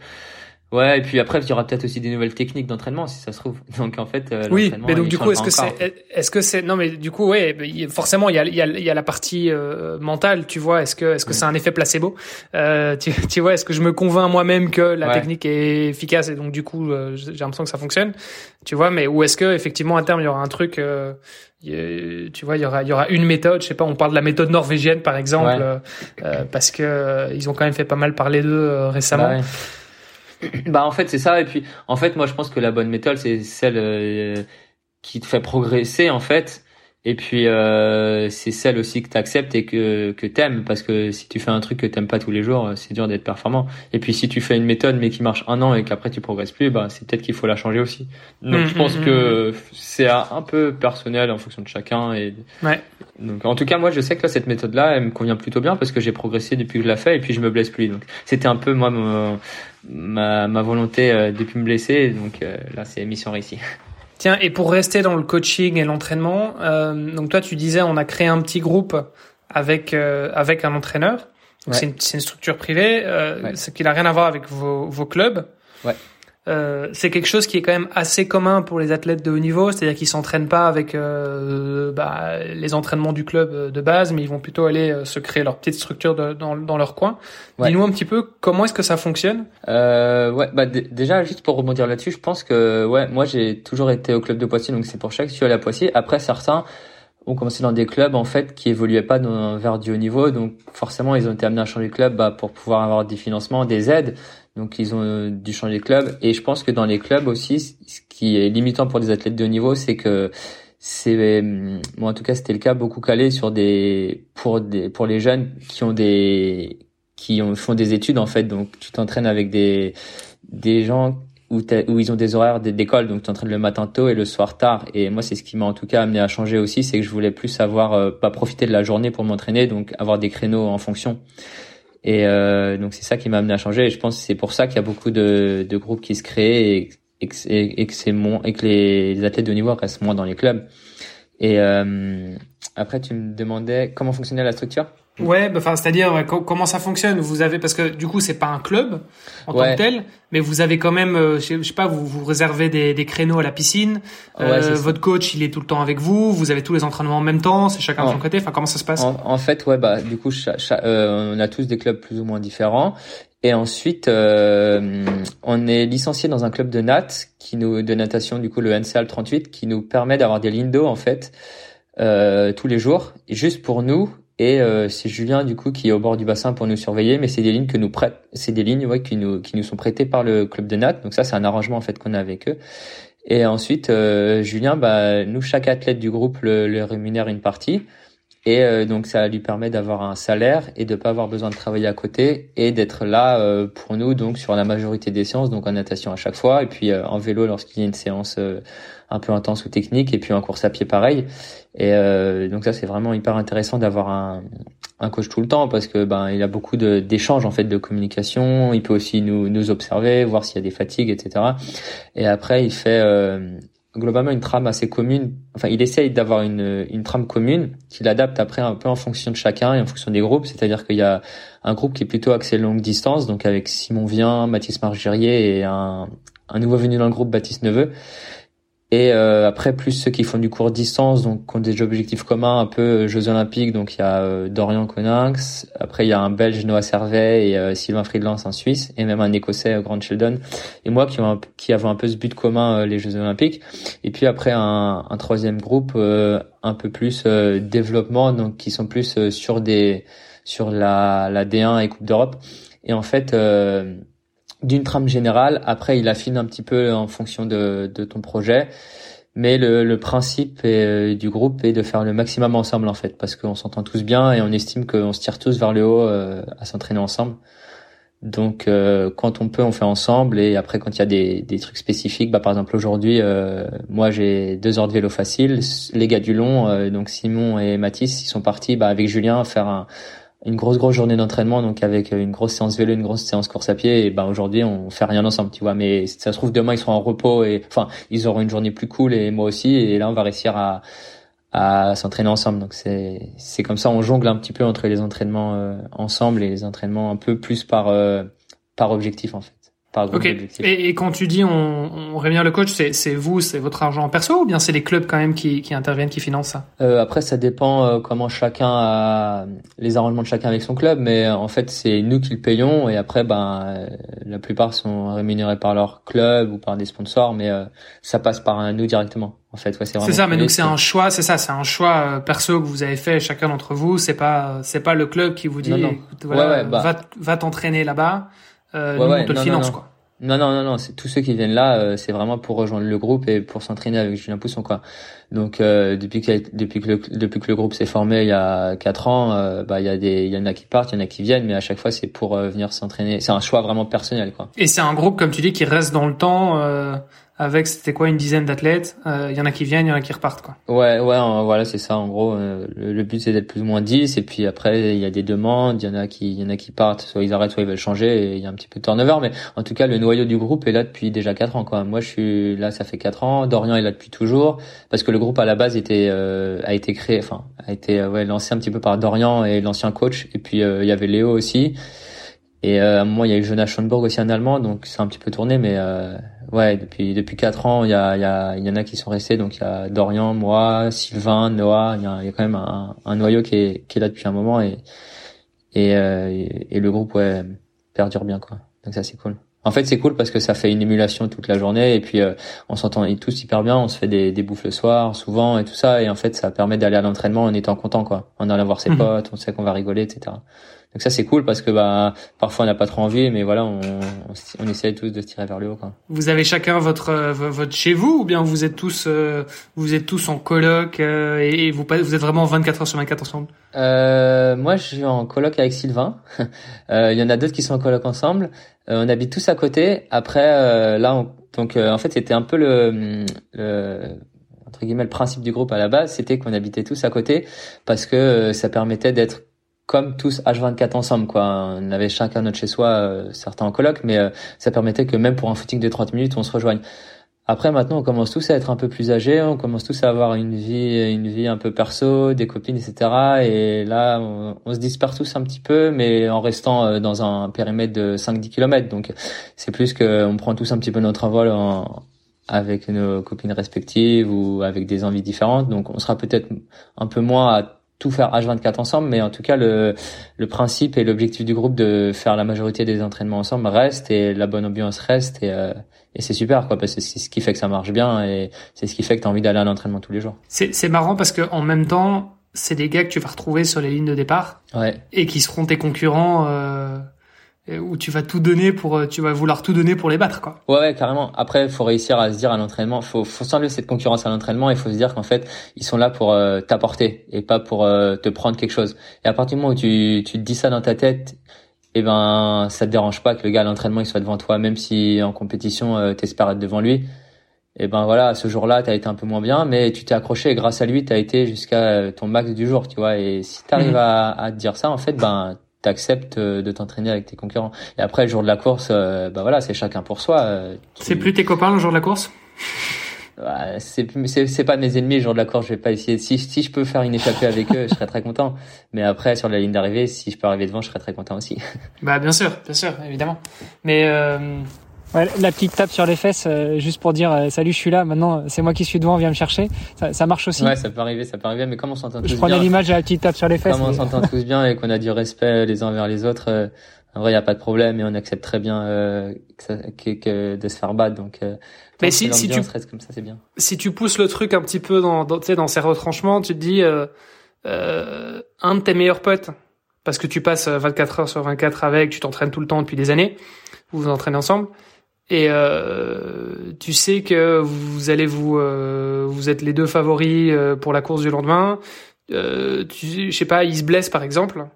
Ouais, et puis après, il y aura peut-être aussi des nouvelles techniques d'entraînement, si ça se trouve. Donc en fait, euh, oui, mais donc du coup, est-ce que c'est, est-ce que c'est, non, mais du coup, ouais, forcément, il y a, il y a, il y a la partie euh, mentale, tu vois. Est-ce que, est-ce que c'est un effet placebo? Euh, tu, tu vois, est-ce que je me convainc moi-même que la technique est efficace et donc du coup, euh, j'ai l'impression que ça fonctionne, tu vois. Mais ou est-ce que effectivement à terme, il y aura un truc tu vois, il y aura, il y aura une méthode. Je sais pas, on parle de la méthode norvégienne par exemple, euh, parce que ils ont quand même fait pas mal parler d'eux récemment. Bah bah en fait c'est ça. Et puis en fait moi je pense que la bonne méthode c'est celle euh, qui te fait progresser en fait et puis euh, c'est celle aussi que tu acceptes et que que t'aimes parce que si tu fais un truc que t'aimes pas tous les jours c'est dur d'être performant et puis si tu fais une méthode mais qui marche un an et qu'après tu progresses plus bah c'est peut-être qu'il faut la changer aussi donc mmh, je pense mmh, que mmh, c'est un peu personnel en fonction de chacun et ouais. donc en tout cas moi je sais que là, cette méthode là elle me convient plutôt bien parce que j'ai progressé depuis que je la fais et puis je me blesse plus donc c'était un peu moi ma, ma volonté euh, depuis me blesser. Donc euh, là, c'est mission réussie. Tiens, et pour rester dans le coaching et l'entraînement, euh, donc toi, tu disais, on a créé un petit groupe avec euh, avec un entraîneur. C'est une, une, structure privée, euh, ce qui n'a rien à voir avec vos, vos clubs. Ouais. Euh, c'est quelque chose qui est quand même assez commun pour les athlètes de haut niveau, c'est-à-dire qu'ils s'entraînent pas avec euh, bah, les entraînements du club de base, mais ils vont plutôt aller euh, se créer leur petite structure de, dans, dans, leur coin. Dis-nous un petit peu comment est-ce que ça fonctionne? Euh, Ouais, bah déjà juste pour rebondir là-dessus, je pense que ouais, moi j'ai toujours été au club de Poitiers, donc c'est pour ça que je suis allé à Poitiers. Après certains ont commencé dans des clubs en fait qui évoluaient pas dans, vers du haut niveau, donc forcément ils ont été amenés à changer de club bah, pour pouvoir avoir des financements, des aides. Donc ils ont euh, dû changer de club. Et je pense que dans les clubs aussi, ce qui est limitant pour des athlètes de haut niveau, c'est que c'est moi en tout cas c'était le cas beaucoup calé sur des pour des pour les jeunes qui ont des qui ont, font des études en fait. Donc tu t'entraînes avec des des gens où, où ils ont des horaires d'école, donc tu entraînes le matin tôt et le soir tard. Et moi, c'est ce qui m'a en tout cas amené à changer aussi, c'est que je voulais plus avoir, euh, pas profiter de la journée pour m'entraîner, donc avoir des créneaux en fonction. Et euh, donc c'est ça qui m'a amené à changer. Et je pense que c'est pour ça qu'il y a beaucoup de, de groupes qui se créent et, et que, et que moins et que les, athlètes de niveau restent moins dans les clubs. Et euh, après, tu me demandais comment fonctionnait la structure? Ouais, bah, enfin, c'est-à-dire comment ça fonctionne? Vous avez parce que du coup, c'est pas un club en tant que tel, mais vous avez quand même, euh, je, sais pas, vous vous réservez des, des créneaux à la piscine. euh, votre coach, il est tout le temps avec vous. Vous avez tous les entraînements en même temps. C'est chacun de son côté. Enfin, comment ça se passe? En, fait, ouais, bah du coup, euh, on a tous des clubs plus ou moins différents. Et ensuite, euh, on est licencié dans un club de nat qui nous de natation, du coup le NCL 38, qui nous permet d'avoir des lignes d'eau en fait euh, tous les jours, juste pour nous et euh, c'est Julien du coup qui est au bord du bassin pour nous surveiller, mais c'est des lignes que nous prêtent, c'est des lignes ouais, qui nous qui nous sont prêtées par le club de Nat. Donc ça c'est un arrangement en fait qu'on a avec eux. Et ensuite euh, Julien, bah nous chaque athlète du groupe le, le rémunère une partie. Et euh, donc ça lui permet d'avoir un salaire et de pas avoir besoin de travailler à côté et d'être là euh, pour nous donc sur la majorité des séances donc en natation à chaque fois et puis euh, en vélo lorsqu'il y a une séance un peu intense ou technique et puis en course à pied pareil. Et donc ça c'est vraiment hyper intéressant d'avoir un, un coach tout le temps parce que ben il a beaucoup d'échanges en fait de communication. Il peut aussi nous nous observer, voir s'il y a des fatigues etc. Et après il fait globalement une trame assez commune. Enfin, il essaye d'avoir une, une trame commune qu'il adapte après un peu en fonction de chacun et en fonction des groupes. C'est-à-dire qu'il y a un groupe qui est plutôt axé longue distance, donc avec Simon Vien, Mathis Margerier et un, un nouveau venu dans le groupe, Baptiste Neveu. Et euh, après, plus ceux qui font du court distance, donc qui ont des objectifs communs, un peu euh, Jeux Olympiques, donc il y a euh, Dorian Coninx, après il y a un Belge Noah Servet et Sylvain Friedlands, un Suisse, et même un Écossais Grant Sheldon, et moi qui, qui avons un peu ce but commun, les Jeux Olympiques. Et puis après un, un troisième groupe un peu plus développement, donc qui sont plus sur des sur la, la D1 et Coupe d'Europe. Et en fait d'une trame générale. Après, il affine un petit peu en fonction de, de ton projet. Mais le, le principe euh, du groupe est de faire le maximum ensemble en fait, parce qu'on s'entend tous bien et on estime qu'on se tire tous vers le haut euh, à s'entraîner ensemble. Donc euh, quand on peut, on fait ensemble et après quand il y a des, des trucs spécifiques, bah par exemple aujourd'hui, moi j'ai deux heures de vélo facile, les gars du long, donc Simon et Mathis, ils sont partis bah, avec Julien faire un, une grosse grosse journée d'entraînement donc avec une grosse séance vélo une grosse séance course à pied et ben aujourd'hui on fait rien ensemble tu vois. Mais ça se trouve demain ils seront en repos et enfin ils auront une journée plus cool et moi aussi et là on va réussir à à s'entraîner ensemble. Donc c'est c'est comme ça on jongle un petit peu entre les entraînements euh, ensemble et les entraînements un peu plus par euh, par objectif en fait Ok. Et, et, quand tu dis on, on rémunère le coach, c'est vous, c'est votre argent perso ou bien c'est les clubs quand même qui, qui interviennent, qui financent ça? Euh, Après, ça dépend euh, comment chacun a les arrangements de chacun avec son club, mais euh, en fait c'est nous qui le payons et après ben euh, la plupart sont rémunérés par leur club ou par des sponsors, mais ça passe par nous directement. En fait, ouais, c'est ça, mais donc c'est un choix, c'est ça, c'est un choix perso que vous avez fait chacun d'entre vous. C'est pas, c'est pas le club qui vous dit, voilà, bah va, va t'entraîner là-bas euh, ouais, ouais, non, non, quoi. Non, non, non, non, c'est tous ceux qui viennent là, euh, c'est vraiment pour rejoindre le groupe et pour s'entraîner avec Julien Pousson, quoi. Donc euh, depuis que depuis que le, depuis que le groupe s'est formé il y a quatre ans, euh, bah il y a des il y en a qui partent, il y en a qui viennent, mais à chaque fois c'est pour euh, venir s'entraîner. C'est un choix vraiment personnel, quoi. Et c'est un groupe comme tu dis qui reste dans le temps avec c'était quoi une dizaine d'athlètes. Il euh, y en a qui viennent, il y en a qui repartent quoi. Ouais ouais voilà c'est ça en gros. Euh, le, but c'est d'être plus ou moins 10 et puis après il y a des demandes, il y en a qui il y en a qui partent, soit ils arrêtent soit ils veulent changer et il y a un petit peu de turnover mais en tout cas le noyau du groupe est là depuis déjà 4 ans quoi. Moi je suis là ça fait 4 ans, Dorian est là depuis toujours parce que le groupe à la base était euh, a été créé enfin a été ouais lancé un petit peu par Dorian et l'ancien coach et puis il y avait Léo aussi. Et à un moment, il y a eu Jonas Schoenberg aussi en allemand, donc c'est un petit peu tourné, mais ouais, depuis depuis quatre ans, il y a il y a il y en a qui sont restés. Donc il y a Dorian, moi, Sylvain, Noah. Il y a, y a quand même un, un noyau qui est qui est là depuis un moment et et, euh, et, le groupe ouais perdure bien quoi. Donc ça c'est cool. En fait, c'est cool parce que ça fait une émulation toute la journée et puis euh, on s'entend tous hyper bien. On se fait des, des bouffes le soir, souvent et tout ça. Et en fait, ça permet d'aller à l'entraînement en étant content, quoi. En allant voir ses mhm. potes, on sait qu'on va rigoler, etc. Donc ça c'est cool parce que bah parfois on n'a pas trop envie, mais voilà, on, on, essaye tous de se tirer vers le haut. Quoi. Vous avez chacun votre euh, votre chez vous ou bien vous êtes tous euh, vous êtes tous en coloc euh, et vous vous êtes vraiment 24 heures sur 24 ensemble? Euh, Moi je suis en coloc avec Sylvain. Il y en a d'autres qui sont en coloc ensemble. on habite tous à côté. Après là on, donc en fait c'était un peu le, le entre guillemets le principe du groupe à la base, c'était qu'on habitait tous à côté parce que ça permettait d'être comme tous H24 ensemble quoi. On avait chacun notre chez soi, euh, certains en coloc, mais euh, ça permettait que même pour un footing de 30 minutes, on se rejoigne. Après maintenant, on commence tous à être un peu plus âgés, on commence tous à avoir une vie, une vie un peu perso, des copines, etc. Et là, on, se disperse tous un petit peu, mais en restant euh, dans un périmètre de 5-10 km. Donc, c'est plus que on prend tous un petit peu notre envol en, avec nos copines respectives ou avec des envies différentes. Donc, on sera peut-être un peu moins à tout faire H24 ensemble, mais en tout cas le, le principe et l'objectif du groupe de faire la majorité des entraînements ensemble reste et la bonne ambiance reste et, euh, et c'est super quoi parce que c'est ce qui fait que ça marche bien et c'est ce qui fait que tu as envie d'aller à l'entraînement tous les jours. C'est marrant parce que en même temps c'est des gars que tu vas retrouver sur les lignes de départ ouais. et qui seront tes concurrents. Euh où tu vas tout donner pour euh, tu vas vouloir tout donner pour les battre quoi. Ouais, ouais carrément. Après faut réussir à se dire à l'entraînement, faut faut s'enlever cette concurrence à l'entraînement et faut se dire qu'en fait, ils sont là pour euh, t'apporter et pas pour euh, te prendre quelque chose. Et à partir du moment où tu tu te dis ça dans ta tête, eh ben ça te dérange pas que le gars à l'entraînement il soit devant toi même si en compétition euh, t'espères être devant lui. Et ben voilà, ce jour-là, tu as été un peu moins bien, mais tu t'es accroché et grâce à lui, tu as été jusqu'à ton max du jour, tu vois. Et si tu arrives mhm. à, à te dire ça, en fait, ben t'acceptes euh, de t'entraîner avec tes concurrents. Et après, le jour de la course, euh, bah voilà, c'est chacun pour soi. Euh, c'est plus tes copains le jour de la course? Bah, c'est c'est pas mes ennemis le jour de la course je vais pas essayer si si je peux faire une échappée avec eux je serais très content mais après sur la ligne d'arrivée si je peux arriver devant je serais très content aussi bah bien sûr bien sûr évidemment mais la petite tape sur les fesses, euh, juste pour dire euh, salut, je suis là. Maintenant, c'est moi qui suis devant, viens me chercher. Ça, ça, marche aussi. Ouais, ça peut arriver, ça peut arriver. Mais comme on s'entend tous bien. Je prenais l'image de la petite tape sur les fesses. Comme on s'entend tous bien et qu'on a du respect les uns vers les autres, euh, en vrai, il y a pas de problème et on accepte très bien que, que, de se faire battre. Donc, mais si, si tu comme ça, c'est bien. Si tu pousses le truc un petit peu dans, dans, dans ces retranchements, tu te dis un de tes meilleurs potes, parce que tu passes 24 heures sur 24 avec, tu t'entraînes tout le temps depuis des années, vous vous entraînez ensemble et euh, tu sais que vous allez vous euh, vous êtes les deux favoris euh, pour la course du lendemain. Euh, je sais pas, il se blesse par exemple.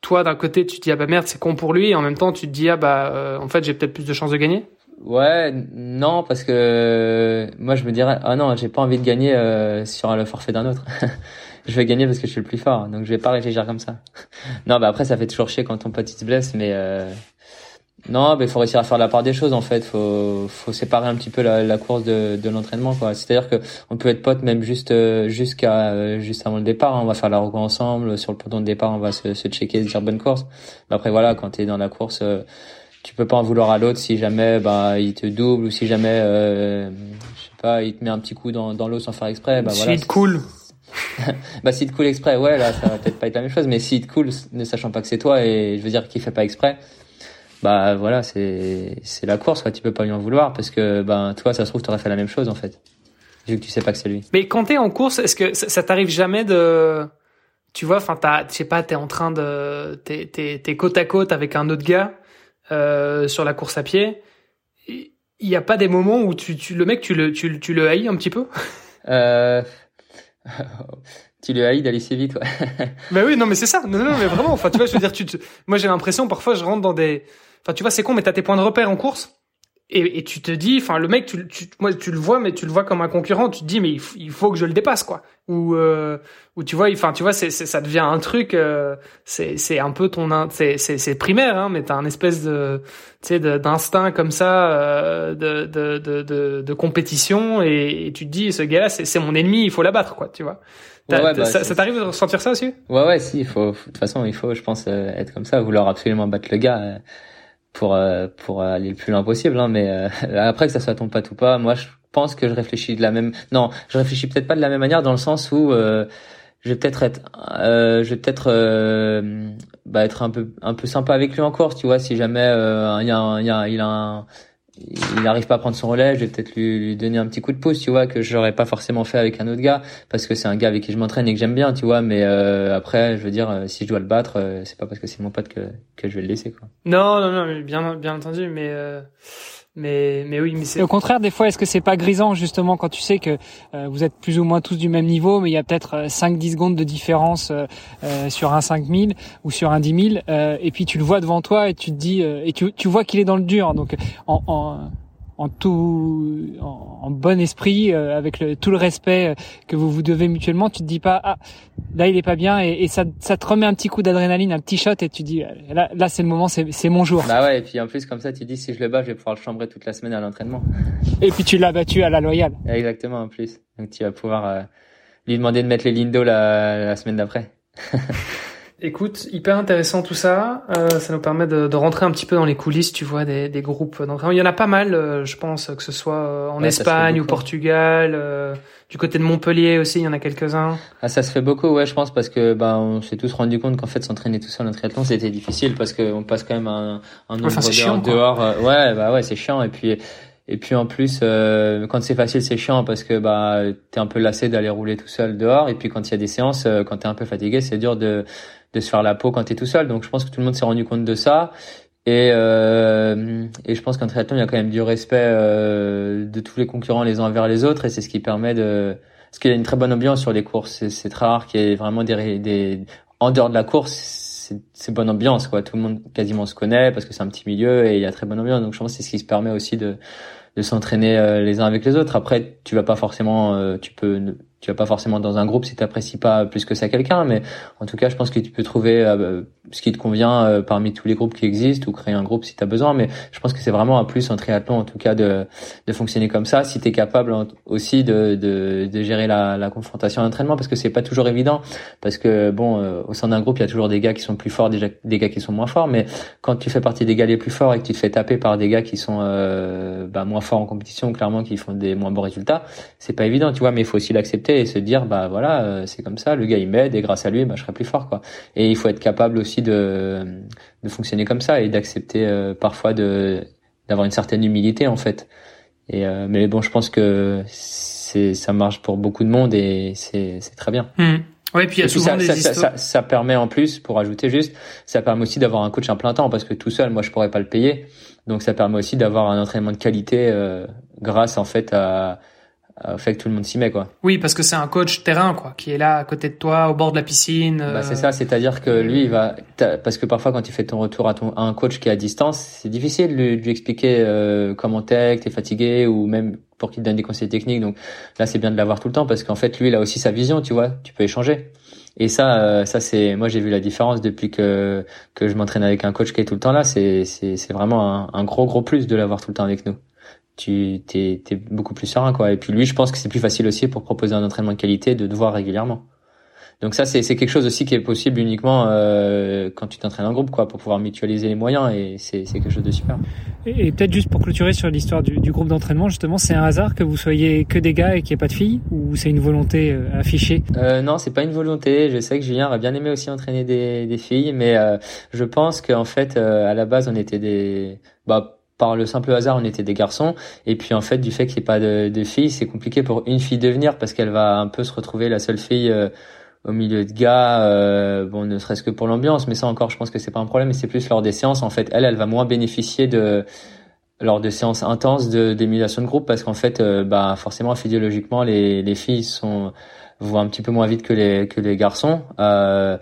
Toi d'un côté tu te dis ah bah merde c'est con pour lui et en même temps tu te dis ah bah euh, en fait j'ai peut-être plus de chances de gagner. Ouais non parce que moi je me dirais ah non j'ai pas envie de gagner sur le forfait d'un autre. je vais gagner parce que je suis le plus fort donc je vais pas réfléchir comme ça. non bah après ça fait toujours chier quand ton pote se blesse mais non, mais il faut réussir à faire la part des choses en fait. Faut faut séparer un petit peu la, la course de, de l'entraînement quoi. C'est-à-dire que on peut être potes même juste euh, jusqu'à euh, juste avant le départ. Hein. On va faire la reco ensemble sur le ponton de départ. On va se, se checker, se dire bonne course. Mais après voilà, quand t'es dans la course, euh, tu peux pas en vouloir à l'autre si jamais bah il te double ou si jamais je sais pas il te met un petit coup dans, dans l'eau sans faire exprès. Bah voilà. Si te coule. bah s'il te coule exprès, ouais là ça va peut-être pas être la même chose. Mais s'il te coule ne sachant pas que c'est toi et je veux dire qu'il fait pas exprès bah voilà, c'est c'est la course, quoi. Tu peux pas lui en vouloir parce que ben toi, ça se trouve, t'aurais fait la même chose en fait, vu que tu sais pas que c'est lui. Mais quand t'es en course, est-ce que ça, t'arrive jamais de, tu vois, enfin, t'as, je sais pas, t'es en train de, t'es t'es t'es côte à côte avec un autre gars euh, sur la course à pied. Il y a pas des moments où tu, tu le mec, tu le tu, tu le haïs un petit peu? Euh... tu le haïs d'aller si vite, ouais. mais oui, non, mais c'est ça. Non, non, mais vraiment. Enfin, tu vois, je veux dire, tu, moi, j'ai l'impression, parfois, je rentre dans des, Enfin, tu vois, c'est con, mais t'as tes points de repère en course. Et, et tu te dis, enfin, le mec, tu, tu, moi, tu le vois, mais tu le vois comme un concurrent. Tu te dis, mais il, faut que je le dépasse, quoi. Ou, euh, ou tu vois, enfin, tu vois, c'est, ça devient un truc. Euh, c'est, c'est un peu ton, c'est, c'est, c'est primaire, hein, mais t'as un espèce de, tu sais, d'instinct comme ça, euh, de, de, de, de, de, compétition, et, tu te dis, ce gars-là, c'est, c'est mon ennemi, il faut l'abattre, quoi. Tu vois. Ouais, bah, ça, ça t'arrive de ressentir ça aussi? Ouais, ouais, si. Il faut, de toute façon, il faut, je pense, euh, être comme ça, vouloir absolument battre le gars. Pour euh, pour aller le plus loin possible hein, mais euh, après que ça soit ton pote ou pas moi je pense que je réfléchis de la même non je réfléchis peut-être pas de la même manière dans le sens où euh, je vais peut-être être, euh, je vais peut-être euh, bah, être un peu un peu sympa avec lui en course, tu vois. Si jamais euh, il y a, y a, il a un, il n'arrive pas à prendre son relais, je vais peut-être lui, donner un petit coup de pouce, tu vois, que j'aurais pas forcément fait avec un autre gars, parce que c'est un gars avec qui je m'entraîne et que j'aime bien, tu vois. Mais euh, après, je veux dire, euh, si je dois le battre, euh, c'est pas parce que c'est mon pote que que je vais le laisser, quoi. Non, non, non, bien bien entendu, mais mais, mais oui, mais c'est. Au contraire, des fois, est-ce que c'est pas grisant justement quand tu sais que euh, vous êtes plus ou moins tous du même niveau, mais il y a peut-être 5-10 euh, secondes de différence euh, euh, sur un 5000 ou sur un 10 000, et puis tu le vois devant toi et tu te dis et tu, tu vois qu'il est dans le dur. Donc en, en en tout en, bon esprit euh, avec le, tout le respect euh, que vous vous devez mutuellement tu te dis pas ah là il est pas bien et, et ça, ça te remet un petit coup d'adrénaline un petit shot et tu dis là là c'est le moment c'est c'est mon jour. Bah ouais et puis en plus comme ça tu dis si je le bats je vais pouvoir le chambrer toute la semaine à l'entraînement. Et puis tu l'as battu à la loyale. Exactement en plus. Donc tu vas pouvoir euh, lui demander de mettre les d'eau la, la semaine d'après Écoute, hyper intéressant tout ça. Euh, ça nous permet de, de, rentrer un petit peu dans les coulisses, tu vois, des, des groupes d'entraînement. Il y en a pas mal, euh, je pense, que ce soit euh, en Espagne ou Portugal, euh, du côté de Montpellier aussi, il y en a quelques-uns. Ah, ça se fait beaucoup, ouais, je pense, parce que bah on s'est tous rendu compte qu'en fait s'entraîner tout seul en triathlon c'était difficile parce qu'on passe quand même un, un nombre enfin, d'heures dehors. ouais, bah ouais, c'est chiant et puis. Et puis en plus, euh, quand c'est facile, c'est chiant parce que bah t'es un peu lassé d'aller rouler tout seul dehors. Et puis quand il y a des séances, quand t'es un peu fatigué, c'est dur de de se faire la peau quand tu es tout seul. Donc je pense que tout le monde s'est rendu compte de ça. Et, euh, et je pense qu'en triathlon, il y a quand même du respect euh, de tous les concurrents les uns envers les autres. Et c'est ce qui permet de... Parce qu'il y a une très bonne ambiance sur les courses. C'est très rare qu'il y ait vraiment des... des... En dehors de la course, c'est bonne ambiance. quoi. Tout le monde quasiment se connaît parce que c'est un petit milieu et il y a très bonne ambiance. Donc je pense c'est ce qui se permet aussi de de s'entraîner euh, les uns avec les autres. Après, tu vas pas forcément, euh, tu peux tu vas pas forcément dans un groupe si tu n'apprécies pas plus que ça quelqu'un, mais en tout cas, je pense que tu peux trouver euh, ce qui te convient euh, parmi tous les groupes qui existent ou créer un groupe si tu as besoin. Mais je pense que c'est vraiment un plus en triathlon, en tout cas, de, de fonctionner comme ça. Si tu es capable aussi de, de, de gérer la, la confrontation d'entraînement, parce que c'est pas toujours évident, parce que bon, euh, au sein d'un groupe, il y a toujours des gars qui sont plus forts, des, des gars qui sont moins forts, mais quand tu fais partie des gars les plus forts et que tu te fais taper par des gars qui sont bah, moins forts en compétition, clairement, qui font des moins bons résultats, c'est pas évident, tu vois. Mais il faut aussi l'accepter et se dire bah voilà euh, c'est comme ça le gars il m'aide et grâce à lui bah je serai plus fort quoi et il faut être capable aussi de de fonctionner comme ça et d'accepter euh, parfois de d'avoir une certaine humilité en fait et euh, mais bon je pense que c'est ça marche pour beaucoup de monde et c'est c'est très bien mmh. Ouais, puis il y a souvent ça, des ça, histoires... ça, ça, permet en plus, pour ajouter juste, ça permet aussi d'avoir un coach à plein temps parce que tout seul, moi, je pourrais pas le payer. Donc, ça permet aussi d'avoir un entraînement de qualité euh, grâce en fait à, fait que tout le monde s'y met quoi. Oui, parce que c'est un coach terrain quoi, qui est là à côté de toi, au bord de la piscine. Bah, c'est ça, c'est-à-dire que lui il va, parce que parfois quand tu fais ton retour à, ton, à un coach qui est à distance, c'est difficile de lui, de lui expliquer euh, comment t'es, que t'es fatigué ou même pour qu'il te donne des conseils techniques. Donc là c'est bien de l'avoir tout le temps parce qu'en fait lui il a aussi sa vision, tu vois, tu peux échanger. Et ça, euh, ça c'est, moi j'ai vu la différence depuis que que je m'entraîne avec un coach qui est tout le temps là. C'est c'est c'est vraiment un, un gros gros plus de l'avoir tout le temps avec nous tu t'es, t'es beaucoup plus serein quoi. Et puis lui, je pense que c'est plus facile aussi pour proposer un entraînement de qualité de te voir régulièrement. Donc ça, c'est, c'est quelque chose aussi qui est possible uniquement euh, quand tu t'entraînes en groupe, quoi, pour pouvoir mutualiser les moyens et c'est, c'est quelque chose de super. Et, et peut-être juste pour clôturer sur l'histoire du, du, groupe d'entraînement, justement, c'est un hasard que vous soyez que des gars et qu'il n'y ait pas de filles, ou c'est une volonté euh, affichée? Euh, Non, c'est pas une volonté. Je sais que Julien aurait bien aimé aussi entraîner des, des filles, mais euh, je pense qu'en fait, euh, à la base, on était des, bah par le simple hasard, on était des garçons. Et puis en fait, du fait qu'il n'y ait pas de, de filles, c'est compliqué pour une fille de venir parce qu'elle va un peu se retrouver la seule fille euh, au milieu de gars. Euh, bon, ne serait-ce que pour l'ambiance, mais ça encore, je pense que c'est pas un problème. Mais c'est plus lors des séances. En fait, elle, elle va moins bénéficier de lors de séances intenses de d'émulation de groupe parce qu'en fait, euh, bah forcément, physiologiquement, les, les filles sont vont un petit peu moins vite que les que les garçons. Euh,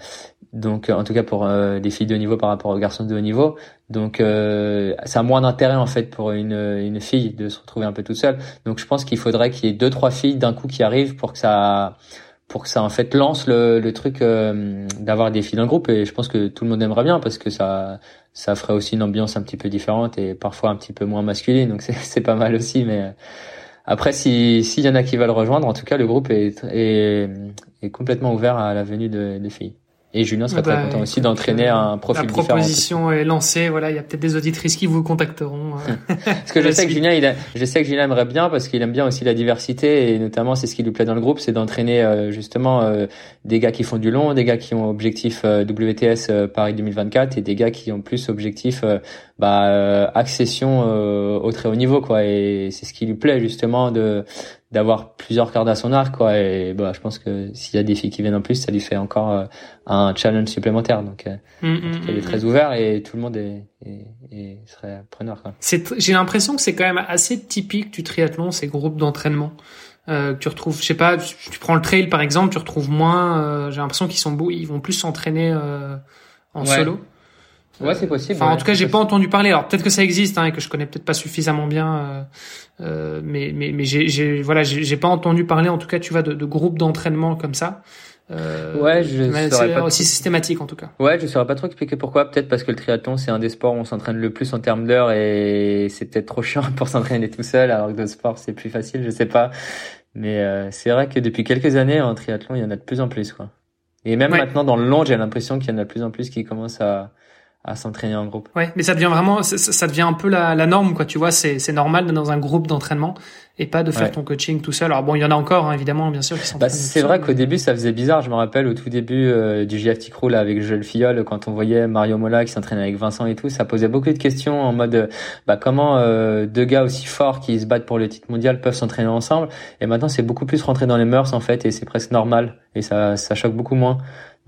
donc en tout cas pour euh, des filles de haut niveau par rapport aux garçons de haut niveau. Donc euh, ça a moins d'intérêt en fait pour une, une fille de se retrouver un peu toute seule. Donc je pense qu'il faudrait qu'il y ait deux trois filles d'un coup qui arrivent pour que ça pour que ça en fait lance le, le truc euh, d'avoir des filles dans le groupe et je pense que tout le monde aimerait bien parce que ça ça ferait aussi une ambiance un petit peu différente et parfois un petit peu moins masculine donc c'est c'est pas mal aussi mais euh, après si s'il y en a qui veulent rejoindre en tout cas le groupe est est, est complètement ouvert à la venue de, de filles. Et Julien serait très bah, content aussi d'entraîner un profil différent. La proposition est lancée. Voilà, il y a peut-être des auditrices qui vous contacteront. Euh, parce que je sais que Julien, il a, je sais que Julien aimerait bien parce qu'il aime bien aussi la diversité et notamment c'est ce qui lui plaît dans le groupe, c'est d'entraîner euh, justement euh, des gars qui font du long, des gars qui ont objectif WTS Paris 2024 et des gars qui ont plus objectif bah, accession au très haut niveau quoi. Et c'est ce qui lui plaît justement de d'avoir plusieurs cordes à son arc quoi. Et bah je pense que s'il y a des filles qui viennent en plus ça lui fait encore euh, un challenge supplémentaire. Donc euh, mm, mm, il est mm, très ouvert et tout le monde est, est, serait preneur c'est j'ai l'impression que c'est quand même assez typique du triathlon ces groupes d'entraînement. Euh, que tu retrouves je sais pas tu, prends le trail par exemple tu retrouves moins euh, j'ai l'impression qu'ils sont beaux ils vont plus s'entraîner en solo Ouais, c'est possible. Enfin, en tout cas, j'ai pas entendu parler. Alors peut-être que ça existe hein, et que je connais peut-être pas suffisamment bien, euh, euh mais mais mais j'ai voilà, j'ai pas entendu parler. En tout cas, tu vois, de, de groupes d'entraînement comme ça. Euh, ouais, je c'est pas aussi systématique en tout cas. Ouais, je saurais pas trop expliquer pourquoi. Peut-être parce que le triathlon c'est un des sports où on s'entraîne le plus en termes d'heures et c'est peut-être trop chiant pour s'entraîner tout seul, alors que d'autres sports c'est plus facile. Je sais pas, mais euh, c'est vrai que depuis quelques années en triathlon il y en a de plus en plus quoi. Et même maintenant dans le long, j'ai l'impression qu'il y en a de plus en plus qui commencent à à s'entraîner en groupe. Ouais, mais ça devient vraiment, ça, devient un peu la, la norme, quoi. Tu vois, c'est c'est normal dans un groupe d'entraînement et pas de faire ton coaching tout seul. Alors bon, il y en a encore, hein, évidemment, bien sûr, qui bah, C'est vrai qu'au début, ça faisait bizarre. Je me rappelle au tout début euh, du GFT Crew là avec Joël Fillol, quand on voyait Mario Mola qui s'entraînait avec Vincent et tout, ça posait beaucoup de questions en mode, bah comment euh, deux gars aussi forts qui se battent pour le titre mondial peuvent s'entraîner ensemble? Et maintenant, c'est beaucoup plus rentré dans les mœurs en fait, et c'est presque normal. Et ça ça choque beaucoup moins.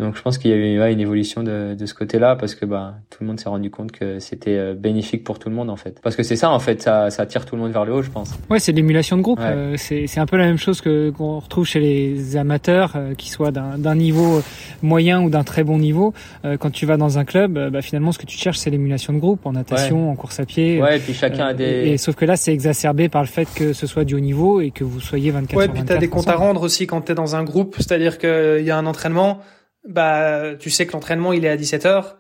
Donc je pense qu'il y a eu ouais, une évolution de, de ce côté-là parce que bah tout le monde s'est rendu compte que c'était euh, bénéfique pour tout le monde en fait. Parce que c'est ça en fait, ça, ça attire tout le monde vers le haut, je pense. Ouais, c'est l'émulation de groupe. Euh, c'est c'est un peu la même chose que qu'on retrouve chez les amateurs, euh, qui soient d'un niveau moyen ou d'un très bon niveau. quand tu vas dans un club, bah, finalement ce que tu cherches c'est l'émulation de groupe en natation, en course à pied. Ouais, et puis chacun a des. Et, sauf que là c'est exacerbé par le fait que ce soit du haut niveau et que vous soyez 24 ouais, sur 24. Ouais, puis t'as des comptes à rendre aussi quand t'es dans un groupe, c'est-à-dire qu'il y a un entraînement bah tu sais que l'entraînement il est à 17h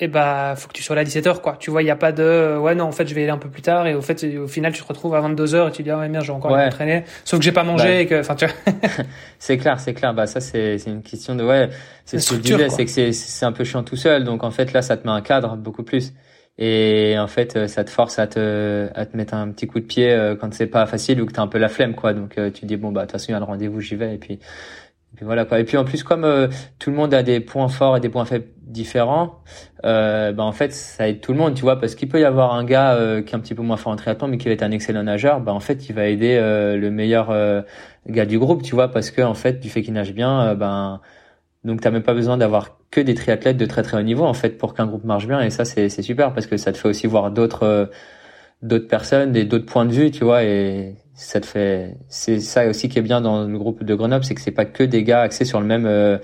et bah faut que tu sois là à 17h quoi. Tu vois, il y a pas de ouais non, en fait, je vais aller un peu plus tard et au fait au final tu te retrouves à 22h et tu dis ah ouais merde, j'ai encore ouais. entraîner sauf que j'ai pas mangé bah. et que enfin tu c'est clair, c'est clair. Bah ça c'est c'est une question de ouais, c'est ce que je disais, c'est que c'est c'est un peu chiant tout seul donc en fait là ça te met un cadre beaucoup plus. Et en fait, ça te force à te, à te mettre un petit coup de pied euh, quand c'est pas facile ou que t'as un peu la flemme, quoi. Donc, euh, tu dis, bon, bah, de toute façon, il y a le rendez-vous, j'y vais. Et puis, puis voilà quoi. Et puis en plus comme euh, tout le monde a des points forts et des points faibles différents, euh, bah en fait ça aide tout le monde, tu vois, parce qu'il peut y avoir un gars euh, qui est un petit peu moins fort en triathlon mais qui va être un excellent nageur, bah en fait il va aider euh, le meilleur gars du groupe, tu vois, parce que en fait du fait qu'il nage bien, ben donc t'as même pas besoin d'avoir que des triathlètes de très très haut niveau en fait pour qu'un groupe marche bien et ça c'est super parce que ça te fait aussi voir d'autres d'autres personnes, des d'autres points de vue, tu vois, et ça te fait c'est ça aussi qui est bien dans le groupe de Grenoble c'est que c'est pas que des gars axés sur le même euh,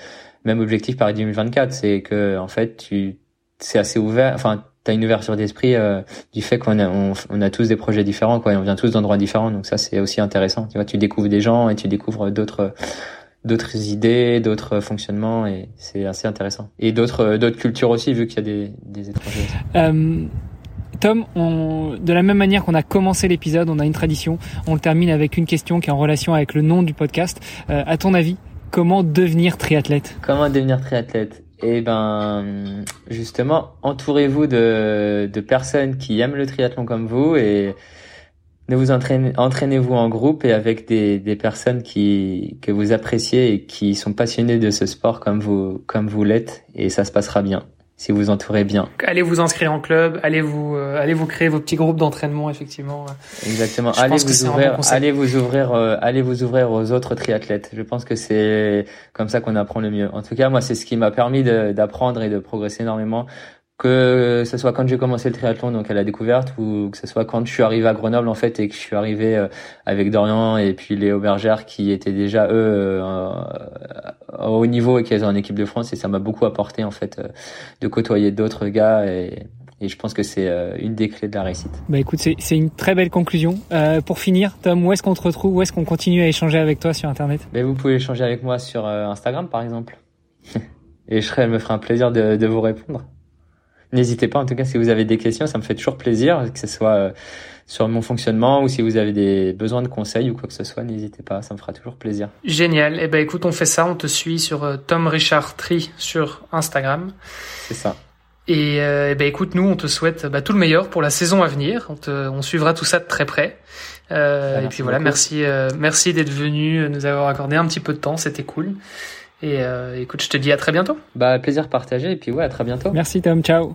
même objectif Paris 2024 c'est que en fait tu c'est assez ouvert enfin t'as une ouverture d'esprit euh, du fait qu'on a on, a tous des projets différents quoi et on vient tous d'endroits différents. Donc ça c'est aussi intéressant tu vois tu découvres des gens et tu découvres d'autres d'autres idées d'autres fonctionnements et c'est assez intéressant. Et d'autres d'autres cultures aussi vu qu'il y a des des étrangers euh, Tom, on, de la même manière qu'on a commencé l'épisode, on a une tradition. On le termine avec une question qui est en relation avec le nom du podcast. Euh, à ton avis, comment devenir triathlète? Comment devenir triathlète? Eh ben, justement, entourez-vous de, de personnes qui aiment le triathlon comme vous et ne vous entraînez, entraînez-vous en groupe et avec des, des personnes qui, que vous appréciez et qui sont passionnées de ce sport comme vous, comme vous l'êtes et ça se passera bien si vous entourez bien. Allez vous inscrire en club, allez vous euh, allez vous créer vos petits groupes d'entraînement effectivement. Exactement. allez vous, ouvrir, allez vous ouvrir euh, allez vous ouvrir aux autres triathlètes. Je pense que c'est comme ça qu'on apprend le mieux. En tout cas, moi c'est ce qui m'a permis d'apprendre et de progresser énormément que ce soit quand j'ai commencé le triathlon donc à la découverte ou que ce soit quand je suis arrivé à Grenoble en fait et que je suis arrivé euh, avec Dorian et puis les Bergère qui étaient déjà eux euh, au haut niveau et qui étaient en équipe de France et ça m'a beaucoup apporté en fait euh, de côtoyer d'autres gars et, et je pense que c'est une des clés de la réussite. Bah écoute, c'est une très belle conclusion. Euh, pour finir, Tom, où est-ce qu'on te retrouve Où est-ce qu'on continue à échanger avec toi sur Internet? Ben, Vous pouvez échanger avec moi sur Instagram par exemple. et je serai, me ferai un plaisir de, de vous répondre. N'hésitez pas. En tout cas, si vous avez des questions, ça me fait toujours plaisir, que ce soit sur mon fonctionnement ou si vous avez des besoins de conseils ou quoi que ce soit, n'hésitez pas, ça me fera toujours plaisir. Génial. Eh ben écoute, on fait ça, on te suit sur Tom Richard Tri sur Instagram. C'est ça. Et, euh, eh ben écoute, nous on te souhaite bah, tout le meilleur pour la saison à venir. On, te, on suivra tout ça de très près. Euh, et puis voilà, merci, euh, merci d'être venu, nous avoir accordé un petit peu de temps, c'était cool. Et euh, écoute, je te dis à très bientôt. Bah plaisir partagé et puis ouais, à très bientôt. Merci Tom, ciao.